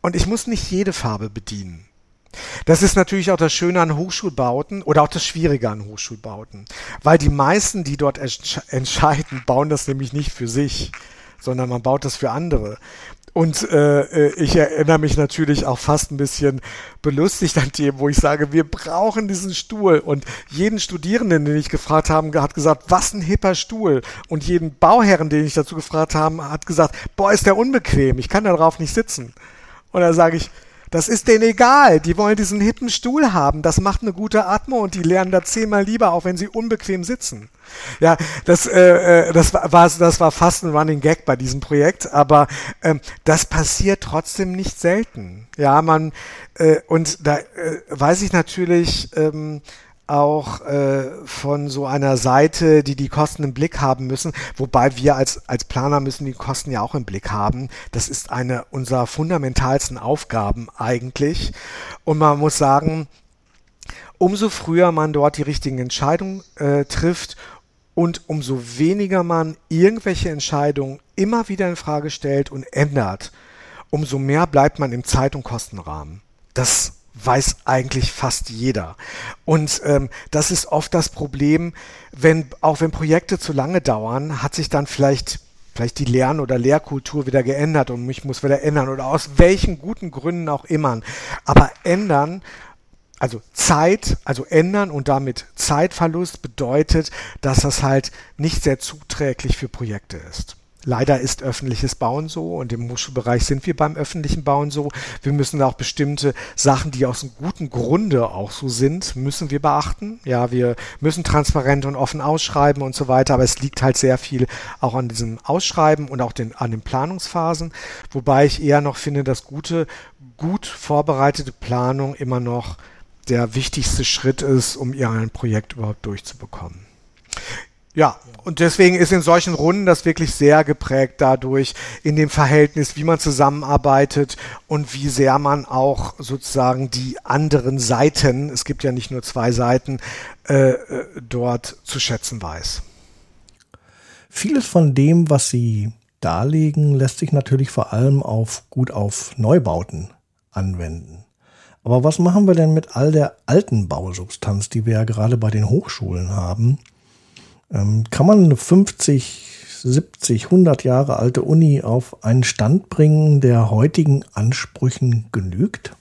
Und ich muss nicht jede Farbe bedienen. Das ist natürlich auch das Schöne an Hochschulbauten oder auch das Schwierige an Hochschulbauten. Weil die meisten, die dort entscheiden, bauen das nämlich nicht für sich, sondern man baut das für andere. Und äh, äh, ich erinnere mich natürlich auch fast ein bisschen belustigt an dem, wo ich sage, wir brauchen diesen Stuhl. Und jeden Studierenden, den ich gefragt habe, hat gesagt, was ein hipper Stuhl. Und jeden Bauherren, den ich dazu gefragt habe, hat gesagt, boah, ist der unbequem, ich kann darauf nicht sitzen. Und da sage ich, das ist denen egal. Die wollen diesen hippen Stuhl haben. Das macht eine gute Atmung und die lernen da zehnmal lieber, auch wenn sie unbequem sitzen. Ja, das, äh, äh das, war, das war fast ein Running Gag bei diesem Projekt, aber ähm, das passiert trotzdem nicht selten. Ja, man, äh, und da äh, weiß ich natürlich, ähm, auch äh, von so einer Seite, die die Kosten im Blick haben müssen, wobei wir als, als Planer müssen die Kosten ja auch im Blick haben. Das ist eine unserer fundamentalsten Aufgaben eigentlich. Und man muss sagen, umso früher man dort die richtigen Entscheidungen äh, trifft und umso weniger man irgendwelche Entscheidungen immer wieder in Frage stellt und ändert, umso mehr bleibt man im Zeit- und Kostenrahmen. Das weiß eigentlich fast jeder. Und ähm, das ist oft das Problem, wenn auch wenn Projekte zu lange dauern, hat sich dann vielleicht vielleicht die Lern- oder Lehrkultur wieder geändert und mich muss wieder ändern oder aus welchen guten Gründen auch immer. Aber ändern also Zeit, also ändern und damit Zeitverlust bedeutet, dass das halt nicht sehr zuträglich für Projekte ist. Leider ist öffentliches Bauen so und im Hochschulbereich sind wir beim öffentlichen Bauen so. Wir müssen auch bestimmte Sachen, die aus einem guten Grunde auch so sind, müssen wir beachten. Ja, wir müssen transparent und offen ausschreiben und so weiter, aber es liegt halt sehr viel auch an diesem Ausschreiben und auch den, an den Planungsphasen, wobei ich eher noch finde, dass gute, gut vorbereitete Planung immer noch der wichtigste Schritt ist, um ihr ein Projekt überhaupt durchzubekommen. Ja, und deswegen ist in solchen Runden das wirklich sehr geprägt dadurch in dem Verhältnis, wie man zusammenarbeitet und wie sehr man auch sozusagen die anderen Seiten, es gibt ja nicht nur zwei Seiten, äh, äh dort zu schätzen weiß. Vieles von dem, was Sie darlegen, lässt sich natürlich vor allem auf gut auf Neubauten anwenden. Aber was machen wir denn mit all der alten Bausubstanz, die wir ja gerade bei den Hochschulen haben? Ähm, kann man eine 50, 70, 100 Jahre alte Uni auf einen Stand bringen, der heutigen Ansprüchen genügt?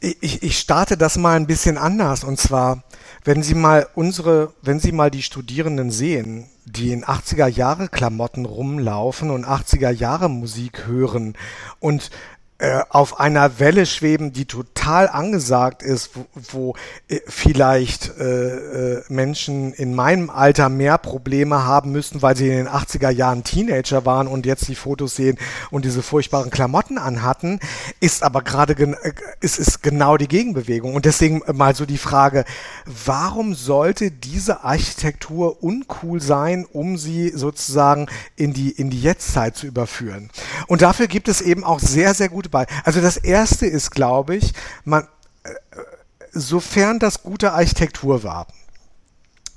Ich, ich, ich starte das mal ein bisschen anders und zwar, wenn Sie mal unsere, wenn Sie mal die Studierenden sehen, die in 80er Jahre Klamotten rumlaufen und 80er Jahre Musik hören und äh, auf einer Welle schweben, die total angesagt ist, wo, wo äh, vielleicht äh, äh, Menschen in meinem Alter mehr Probleme haben müssten, weil sie in den 80er Jahren Teenager waren und jetzt die Fotos sehen und diese furchtbaren Klamotten anhatten, ist aber gerade äh, ist, ist genau die Gegenbewegung. Und deswegen mal so die Frage, warum sollte diese Architektur uncool sein, um sie sozusagen in die, in die Jetztzeit zu überführen? Und dafür gibt es eben auch sehr, sehr gute bei. Also das erste ist, glaube ich, man, äh, sofern das gute Architektur war,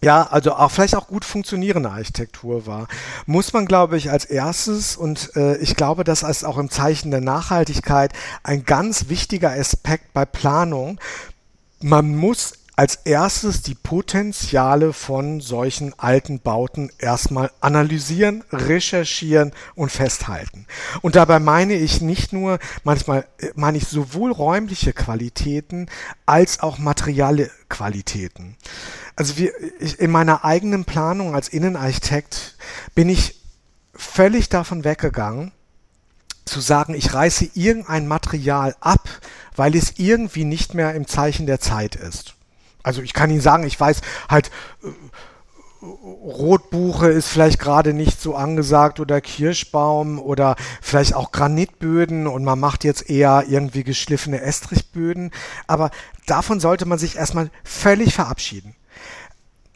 ja, also auch vielleicht auch gut funktionierende Architektur war, muss man, glaube ich, als erstes, und äh, ich glaube, das ist auch im Zeichen der Nachhaltigkeit ein ganz wichtiger Aspekt bei Planung, man muss als erstes die Potenziale von solchen alten Bauten erstmal analysieren, recherchieren und festhalten. Und dabei meine ich nicht nur, manchmal äh, meine ich sowohl räumliche Qualitäten als auch materielle Qualitäten. Also wir, ich, in meiner eigenen Planung als Innenarchitekt bin ich völlig davon weggegangen, zu sagen, ich reiße irgendein Material ab, weil es irgendwie nicht mehr im Zeichen der Zeit ist. Also ich kann Ihnen sagen, ich weiß halt, äh, Rotbuche ist vielleicht gerade nicht so angesagt oder Kirschbaum oder vielleicht auch Granitböden und man macht jetzt eher irgendwie geschliffene Estrichböden. Aber davon sollte man sich erstmal völlig verabschieden.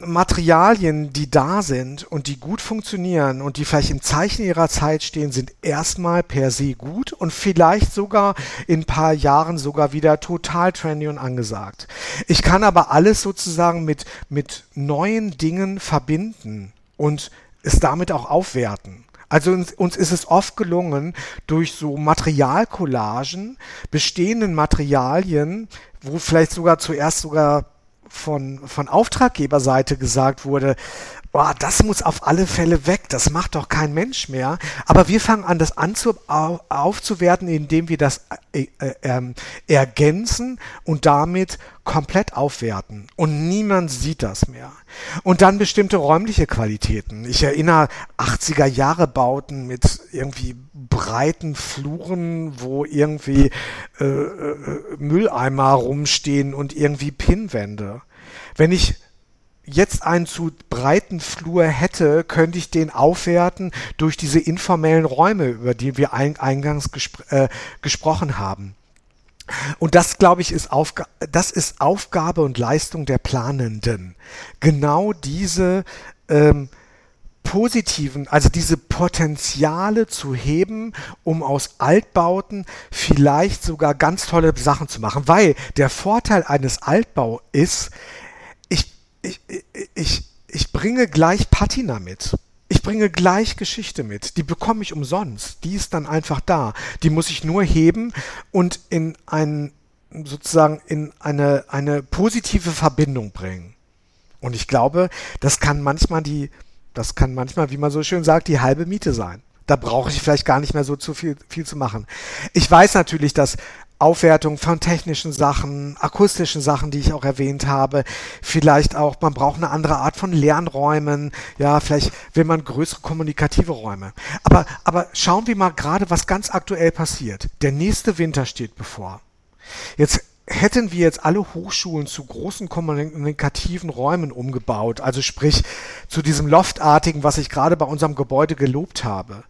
Materialien, die da sind und die gut funktionieren und die vielleicht im Zeichen ihrer Zeit stehen, sind erstmal per se gut und vielleicht sogar in ein paar Jahren sogar wieder total trendy und angesagt. Ich kann aber alles sozusagen mit, mit neuen Dingen verbinden und es damit auch aufwerten. Also uns, uns ist es oft gelungen, durch so Materialcollagen, bestehenden Materialien, wo vielleicht sogar zuerst sogar von, von Auftraggeberseite gesagt wurde, boah, das muss auf alle Fälle weg, das macht doch kein Mensch mehr. Aber wir fangen an, das anzu, auf, aufzuwerten, indem wir das äh, äh, ähm, ergänzen und damit komplett aufwerten. Und niemand sieht das mehr. Und dann bestimmte räumliche Qualitäten. Ich erinnere 80er Jahre Bauten mit irgendwie breiten Fluren, wo irgendwie äh, äh, Mülleimer rumstehen und irgendwie Pinnwände. Wenn ich jetzt einen zu breiten Flur hätte, könnte ich den aufwerten durch diese informellen Räume, über die wir eingangs gespr äh, gesprochen haben. Und das, glaube ich, ist, Aufga das ist Aufgabe und Leistung der Planenden. Genau diese ähm, positiven, also diese Potenziale zu heben, um aus Altbauten vielleicht sogar ganz tolle Sachen zu machen. Weil der Vorteil eines Altbau ist, ich, ich, ich, bringe gleich Patina mit. Ich bringe gleich Geschichte mit. Die bekomme ich umsonst. Die ist dann einfach da. Die muss ich nur heben und in ein, sozusagen in eine, eine positive Verbindung bringen. Und ich glaube, das kann manchmal die das kann manchmal, wie man so schön sagt, die halbe Miete sein. Da brauche ich vielleicht gar nicht mehr so zu viel, viel zu machen. Ich weiß natürlich, dass Aufwertung von technischen Sachen, akustischen Sachen, die ich auch erwähnt habe. Vielleicht auch, man braucht eine andere Art von Lernräumen. Ja, vielleicht will man größere kommunikative Räume. Aber, aber schauen wir mal gerade, was ganz aktuell passiert. Der nächste Winter steht bevor. Jetzt hätten wir jetzt alle Hochschulen zu großen kommunikativen Räumen umgebaut, also sprich zu diesem Loftartigen, was ich gerade bei unserem Gebäude gelobt habe.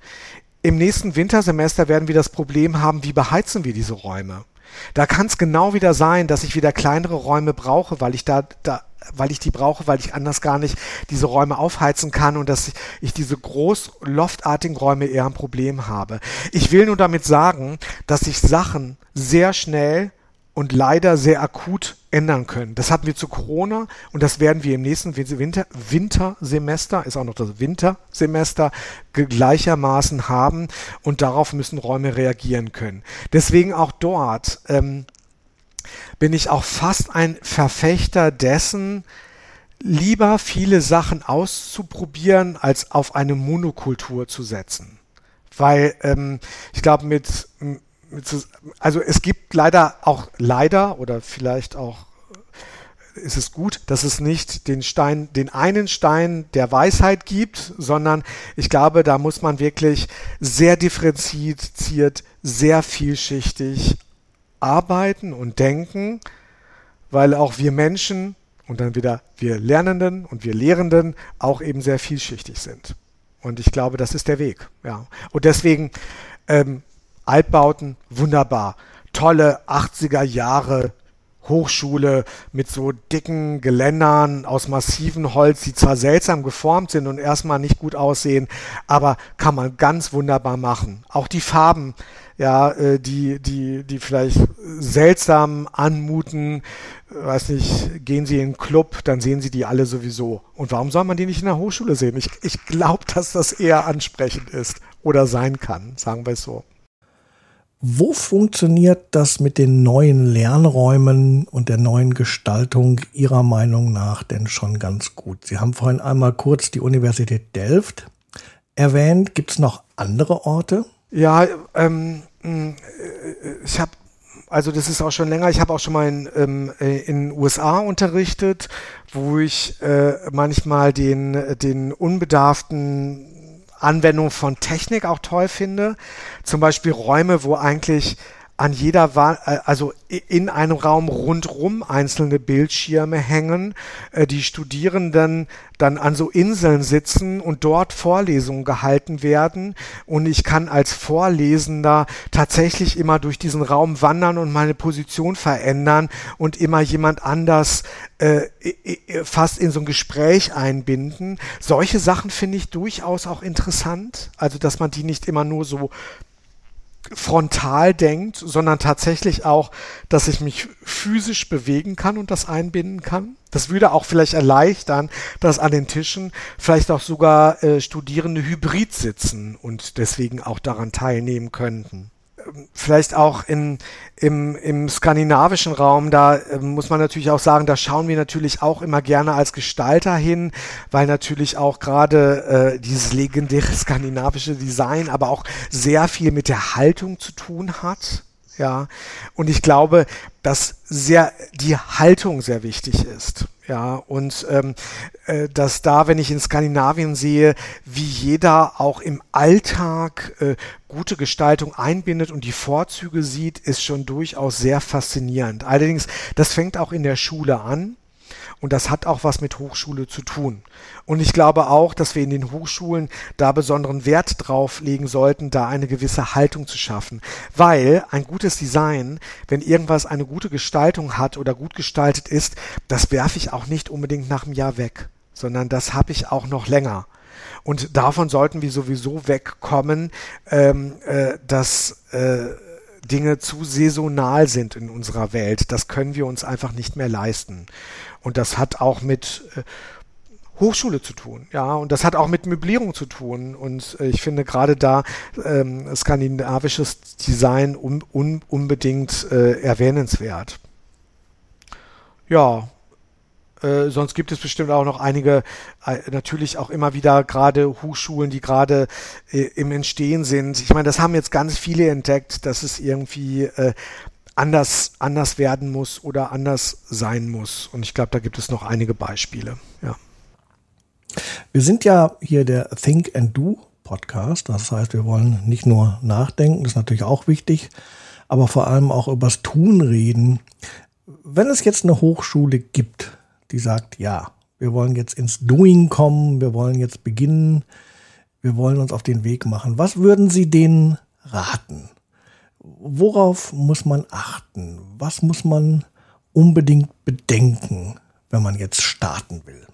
Im nächsten Wintersemester werden wir das Problem haben, wie beheizen wir diese Räume? Da kann es genau wieder sein, dass ich wieder kleinere Räume brauche, weil ich da, da weil ich die brauche, weil ich anders gar nicht diese Räume aufheizen kann und dass ich diese groß loftartigen Räume eher ein Problem habe. Ich will nur damit sagen, dass sich Sachen sehr schnell und leider sehr akut ändern können. Das hatten wir zu Corona und das werden wir im nächsten Winter, Wintersemester, ist auch noch das Wintersemester, gleichermaßen haben und darauf müssen Räume reagieren können. Deswegen auch dort ähm, bin ich auch fast ein Verfechter dessen, lieber viele Sachen auszuprobieren, als auf eine Monokultur zu setzen. Weil ähm, ich glaube, mit, also es gibt leider auch leider oder vielleicht auch ist es gut, dass es nicht den Stein, den einen Stein der Weisheit gibt, sondern ich glaube, da muss man wirklich sehr differenziert, sehr vielschichtig arbeiten und denken, weil auch wir Menschen und dann wieder wir Lernenden und wir Lehrenden auch eben sehr vielschichtig sind. Und ich glaube, das ist der Weg. Ja. Und deswegen ähm, Altbauten, wunderbar. Tolle 80er Jahre Hochschule mit so dicken Geländern aus massivem Holz, die zwar seltsam geformt sind und erstmal nicht gut aussehen, aber kann man ganz wunderbar machen. Auch die Farben, ja, äh, die, die, die vielleicht seltsam anmuten, weiß nicht, gehen Sie in einen Club, dann sehen Sie die alle sowieso. Und warum soll man die nicht in der Hochschule sehen? Ich, ich glaube, dass das eher ansprechend ist oder sein kann, sagen wir es so. Wo funktioniert das mit den neuen Lernräumen und der neuen Gestaltung Ihrer Meinung nach denn schon ganz gut? Sie haben vorhin einmal kurz die Universität Delft erwähnt. Gibt es noch andere Orte? Ja, ähm, ich habe, also das ist auch schon länger, ich habe auch schon mal in, ähm, in den USA unterrichtet, wo ich äh, manchmal den, den unbedarften Anwendung von Technik auch toll finde. Zum Beispiel Räume, wo eigentlich an jeder Wand, äh, also in einem Raum rundrum einzelne Bildschirme hängen, äh, die Studierenden dann an so Inseln sitzen und dort Vorlesungen gehalten werden und ich kann als Vorlesender tatsächlich immer durch diesen Raum wandern und meine Position verändern und immer jemand anders äh, fast in so ein Gespräch einbinden. Solche Sachen finde ich durchaus auch interessant, also dass man die nicht immer nur so frontal denkt, sondern tatsächlich auch, dass ich mich physisch bewegen kann und das einbinden kann. Das würde auch vielleicht erleichtern, dass an den Tischen vielleicht auch sogar äh, Studierende hybrid sitzen und deswegen auch daran teilnehmen könnten vielleicht auch in, im, im skandinavischen Raum, da äh, muss man natürlich auch sagen, da schauen wir natürlich auch immer gerne als Gestalter hin, weil natürlich auch gerade äh, dieses legendäre skandinavische Design, aber auch sehr viel mit der Haltung zu tun hat. Ja, und ich glaube, dass sehr die Haltung sehr wichtig ist. Ja, und ähm, äh, dass da, wenn ich in Skandinavien sehe, wie jeder auch im Alltag äh, gute Gestaltung einbindet und die Vorzüge sieht, ist schon durchaus sehr faszinierend. Allerdings, das fängt auch in der Schule an. Und das hat auch was mit Hochschule zu tun. Und ich glaube auch, dass wir in den Hochschulen da besonderen Wert drauf legen sollten, da eine gewisse Haltung zu schaffen. Weil ein gutes Design, wenn irgendwas eine gute Gestaltung hat oder gut gestaltet ist, das werfe ich auch nicht unbedingt nach einem Jahr weg, sondern das habe ich auch noch länger. Und davon sollten wir sowieso wegkommen, ähm, äh, dass äh, Dinge zu saisonal sind in unserer Welt. Das können wir uns einfach nicht mehr leisten. Und das hat auch mit äh, Hochschule zu tun, ja, und das hat auch mit Möblierung zu tun. Und äh, ich finde gerade da ähm, skandinavisches Design un, un, unbedingt äh, erwähnenswert. Ja, äh, sonst gibt es bestimmt auch noch einige, äh, natürlich auch immer wieder gerade Hochschulen, die gerade äh, im Entstehen sind. Ich meine, das haben jetzt ganz viele entdeckt, dass es irgendwie äh, anders, anders werden muss oder anders sein muss. Und ich glaube, da gibt es noch einige Beispiele. Ja. Wir sind ja hier der Think and Do Podcast. Das heißt, wir wollen nicht nur nachdenken, das ist natürlich auch wichtig, aber vor allem auch übers Tun reden. Wenn es jetzt eine Hochschule gibt, die sagt, ja, wir wollen jetzt ins Doing kommen, wir wollen jetzt beginnen, wir wollen uns auf den Weg machen. Was würden Sie denen raten? worauf muss man achten? Was muss man unbedingt bedenken, wenn man jetzt starten will?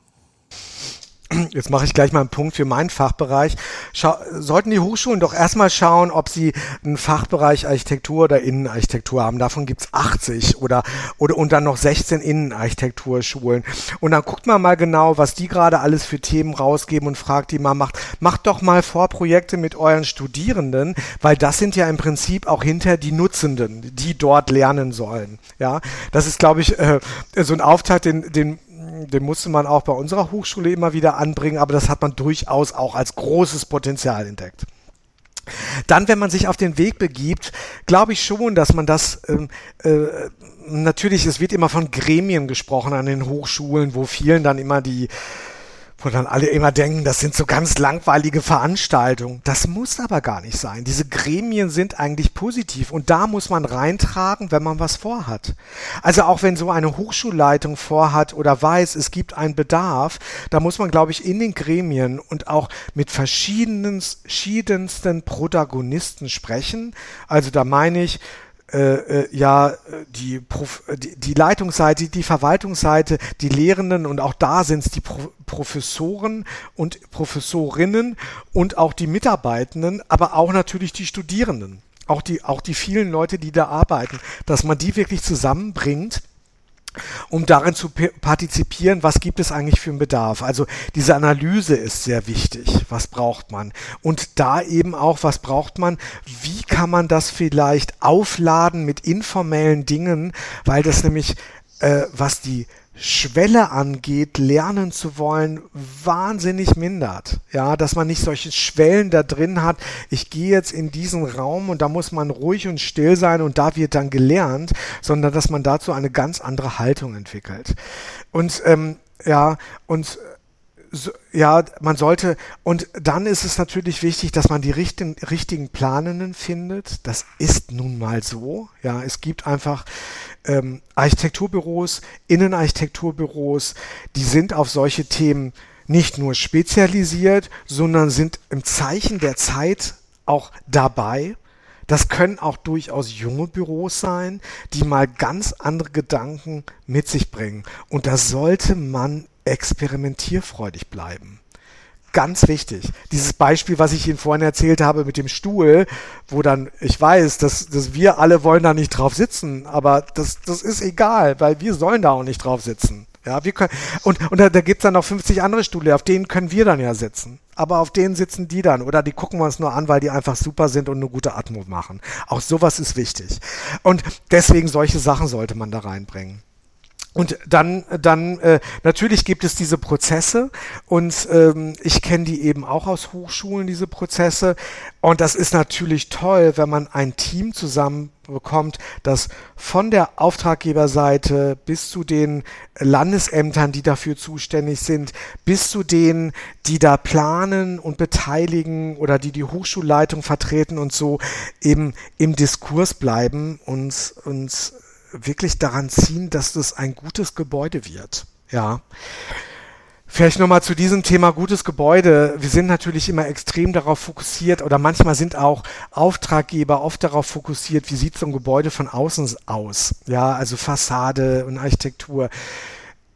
Jetzt mache ich gleich mal einen Punkt für meinen Fachbereich. Schau, sollten die Hochschulen doch erstmal schauen, ob sie einen Fachbereich Architektur oder Innenarchitektur haben. Davon gibt's 80 oder, oder und dann noch 16 Innenarchitekturschulen. Und dann guckt man mal genau, was die gerade alles für Themen rausgeben und fragt die mal, macht, macht doch mal Vorprojekte mit euren Studierenden, weil das sind ja im Prinzip auch hinter die Nutzenden, die dort lernen sollen. Ja, das ist, glaube ich, äh, so ein Auftakt, den, den den musste man auch bei unserer Hochschule immer wieder anbringen, aber das hat man durchaus auch als großes Potenzial entdeckt. Dann, wenn man sich auf den Weg begibt, glaube ich schon, dass man das ähm, äh, natürlich, es wird immer von Gremien gesprochen an den Hochschulen, wo vielen dann immer die wo dann alle immer denken, das sind so ganz langweilige Veranstaltungen. Das muss aber gar nicht sein. Diese Gremien sind eigentlich positiv und da muss man reintragen, wenn man was vorhat. Also auch wenn so eine Hochschulleitung vorhat oder weiß, es gibt einen Bedarf, da muss man, glaube ich, in den Gremien und auch mit verschiedensten Protagonisten sprechen. Also da meine ich, äh, äh, ja die, die, die Leitungsseite, die Verwaltungsseite, die Lehrenden und auch da sind es die Pro Professoren und Professorinnen und auch die Mitarbeitenden, aber auch natürlich die Studierenden, auch die, auch die vielen Leute, die da arbeiten, dass man die wirklich zusammenbringt um darin zu partizipieren, was gibt es eigentlich für einen Bedarf. Also diese Analyse ist sehr wichtig. Was braucht man? Und da eben auch, was braucht man? Wie kann man das vielleicht aufladen mit informellen Dingen? Weil das nämlich, äh, was die Schwelle angeht, lernen zu wollen, wahnsinnig mindert. Ja, dass man nicht solche Schwellen da drin hat. Ich gehe jetzt in diesen Raum und da muss man ruhig und still sein und da wird dann gelernt, sondern dass man dazu eine ganz andere Haltung entwickelt. Und ähm, ja, und so, ja, man sollte, und dann ist es natürlich wichtig, dass man die richtigen, richtigen Planenden findet. Das ist nun mal so. Ja, es gibt einfach ähm, Architekturbüros, Innenarchitekturbüros, die sind auf solche Themen nicht nur spezialisiert, sondern sind im Zeichen der Zeit auch dabei. Das können auch durchaus junge Büros sein, die mal ganz andere Gedanken mit sich bringen. Und da sollte man experimentierfreudig bleiben. Ganz wichtig. Dieses Beispiel, was ich Ihnen vorhin erzählt habe mit dem Stuhl, wo dann, ich weiß, dass, dass wir alle wollen da nicht drauf sitzen, aber das, das ist egal, weil wir sollen da auch nicht drauf sitzen. Ja, wir können, und, und da, da gibt's dann noch 50 andere Stühle, auf denen können wir dann ja sitzen. Aber auf denen sitzen die dann. Oder die gucken wir uns nur an, weil die einfach super sind und eine gute Atmo machen. Auch sowas ist wichtig. Und deswegen solche Sachen sollte man da reinbringen. Und dann, dann äh, natürlich gibt es diese Prozesse und ähm, ich kenne die eben auch aus Hochschulen, diese Prozesse. Und das ist natürlich toll, wenn man ein Team zusammenbekommt, das von der Auftraggeberseite bis zu den Landesämtern, die dafür zuständig sind, bis zu denen, die da planen und beteiligen oder die die Hochschulleitung vertreten und so eben im Diskurs bleiben und, und wirklich daran ziehen, dass das ein gutes Gebäude wird. Ja. Vielleicht nochmal zu diesem Thema gutes Gebäude. Wir sind natürlich immer extrem darauf fokussiert oder manchmal sind auch Auftraggeber oft darauf fokussiert, wie sieht so ein Gebäude von außen aus. Ja, also Fassade und Architektur.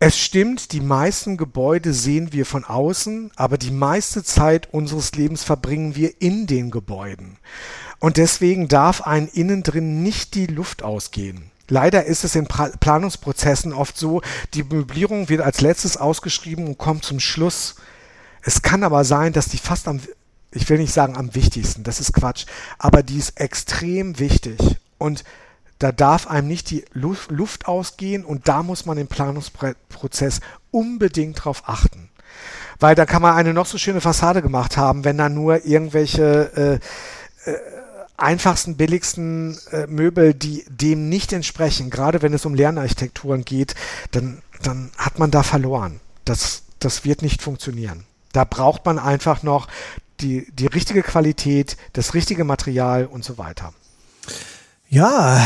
Es stimmt, die meisten Gebäude sehen wir von außen, aber die meiste Zeit unseres Lebens verbringen wir in den Gebäuden. Und deswegen darf ein innen drin nicht die Luft ausgehen. Leider ist es in Planungsprozessen oft so, die Möblierung wird als letztes ausgeschrieben und kommt zum Schluss. Es kann aber sein, dass die fast am, ich will nicht sagen am wichtigsten, das ist Quatsch, aber die ist extrem wichtig. Und da darf einem nicht die Luft ausgehen und da muss man im Planungsprozess unbedingt drauf achten. Weil da kann man eine noch so schöne Fassade gemacht haben, wenn da nur irgendwelche äh, äh, einfachsten, billigsten äh, Möbel, die dem nicht entsprechen, gerade wenn es um Lernarchitekturen geht, dann, dann hat man da verloren. Das, das wird nicht funktionieren. Da braucht man einfach noch die, die richtige Qualität, das richtige Material und so weiter. Ja,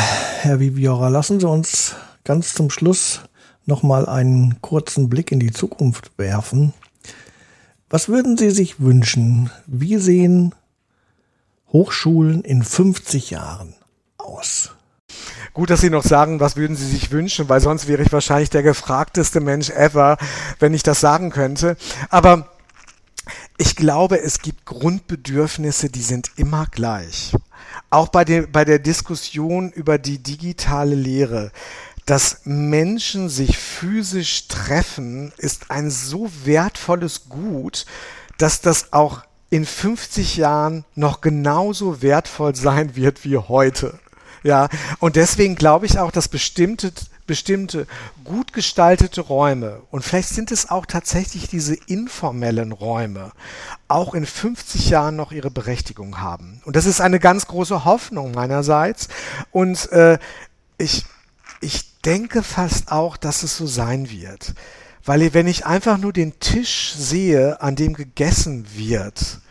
Herr Viviora, lassen Sie uns ganz zum Schluss nochmal einen kurzen Blick in die Zukunft werfen. Was würden Sie sich wünschen? Wie sehen Hochschulen in 50 Jahren aus? Gut, dass Sie noch sagen, was würden Sie sich wünschen, weil sonst wäre ich wahrscheinlich der gefragteste Mensch ever, wenn ich das sagen könnte. Aber ich glaube, es gibt Grundbedürfnisse, die sind immer gleich. Auch bei, der bei der Diskussion über die digitale Lehre. Dass Menschen sich physisch treffen, ist ein so wertvolles Gut, dass das auch in 50 Jahren noch genauso wertvoll sein wird wie heute. Ja, und deswegen glaube ich auch, dass bestimmte bestimmte gut gestaltete Räume und vielleicht sind es auch tatsächlich diese informellen Räume auch in 50 Jahren noch ihre Berechtigung haben. Und das ist eine ganz große Hoffnung meinerseits und äh, ich, ich denke fast auch, dass es so sein wird. Weil wenn ich einfach nur den Tisch sehe, an dem gegessen wird,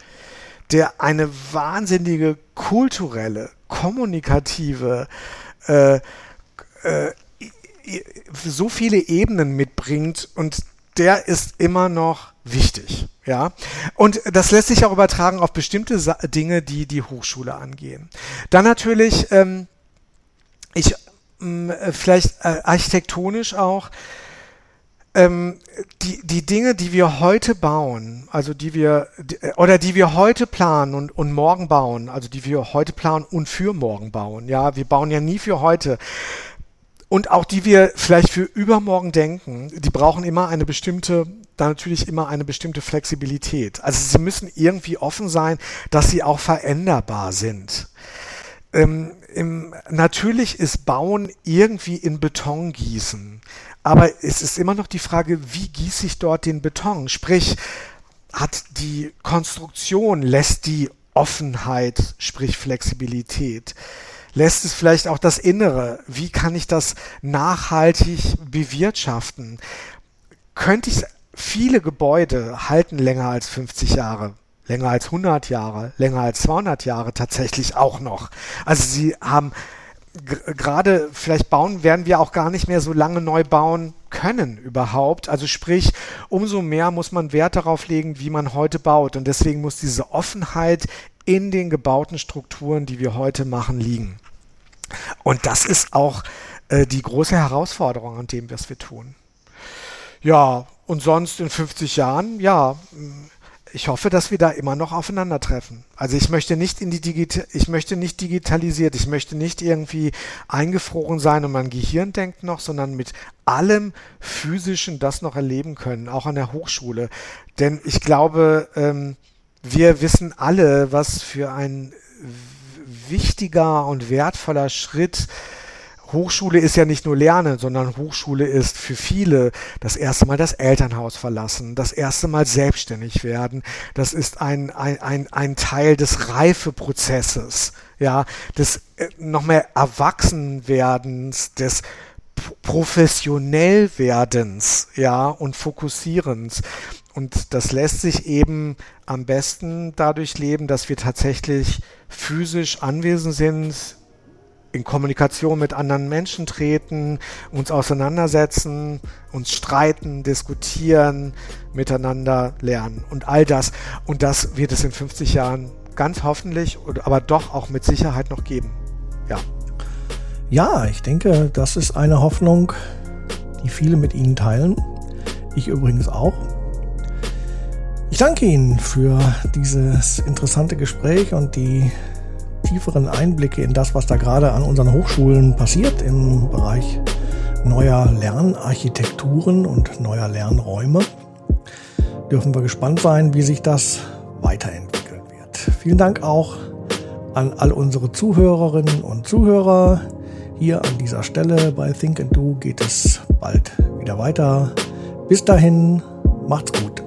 der eine wahnsinnige kulturelle, kommunikative, äh, äh, so viele Ebenen mitbringt und der ist immer noch wichtig. Ja, und das lässt sich auch übertragen auf bestimmte Sa Dinge, die die Hochschule angehen. Dann natürlich, ähm, ich mh, vielleicht äh, architektonisch auch, ähm, die, die Dinge, die wir heute bauen, also die wir, die, oder die wir heute planen und, und morgen bauen, also die wir heute planen und für morgen bauen, ja, wir bauen ja nie für heute. Und auch die wir vielleicht für übermorgen denken, die brauchen immer eine bestimmte, dann natürlich immer eine bestimmte Flexibilität. Also sie müssen irgendwie offen sein, dass sie auch veränderbar sind. Ähm, im, natürlich ist Bauen irgendwie in Beton gießen. Aber es ist immer noch die Frage, wie gieße ich dort den Beton? Sprich, hat die Konstruktion, lässt die Offenheit, sprich Flexibilität, lässt es vielleicht auch das Innere, wie kann ich das nachhaltig bewirtschaften? Könnte ich viele Gebäude halten länger als 50 Jahre? länger als 100 Jahre, länger als 200 Jahre tatsächlich auch noch. Also sie haben gerade vielleicht bauen, werden wir auch gar nicht mehr so lange neu bauen können überhaupt. Also sprich, umso mehr muss man Wert darauf legen, wie man heute baut. Und deswegen muss diese Offenheit in den gebauten Strukturen, die wir heute machen, liegen. Und das ist auch äh, die große Herausforderung, an dem was wir tun. Ja, und sonst in 50 Jahren, ja, ich hoffe, dass wir da immer noch aufeinandertreffen. Also ich möchte nicht in die Digita ich möchte nicht digitalisiert, ich möchte nicht irgendwie eingefroren sein und mein Gehirn denkt noch, sondern mit allem physischen das noch erleben können, auch an der Hochschule. Denn ich glaube, ähm, wir wissen alle, was für ein wichtiger und wertvoller Schritt Hochschule ist ja nicht nur Lernen, sondern Hochschule ist für viele das erste Mal das Elternhaus verlassen, das erste Mal selbstständig werden. Das ist ein, ein, ein, ein Teil des Reifeprozesses, ja, des äh, noch mehr Erwachsenwerdens, des professionell werdens, ja, und Fokussierens. Und das lässt sich eben am besten dadurch leben, dass wir tatsächlich physisch anwesend sind, in Kommunikation mit anderen Menschen treten, uns auseinandersetzen, uns streiten, diskutieren, miteinander lernen und all das. Und das wird es in 50 Jahren ganz hoffentlich, aber doch auch mit Sicherheit noch geben. Ja. Ja, ich denke, das ist eine Hoffnung, die viele mit Ihnen teilen. Ich übrigens auch. Ich danke Ihnen für dieses interessante Gespräch und die tieferen Einblicke in das, was da gerade an unseren Hochschulen passiert im Bereich neuer Lernarchitekturen und neuer Lernräume. Dürfen wir gespannt sein, wie sich das weiterentwickeln wird. Vielen Dank auch an all unsere Zuhörerinnen und Zuhörer. Hier an dieser Stelle bei Think and Do geht es bald wieder weiter. Bis dahin, macht's gut.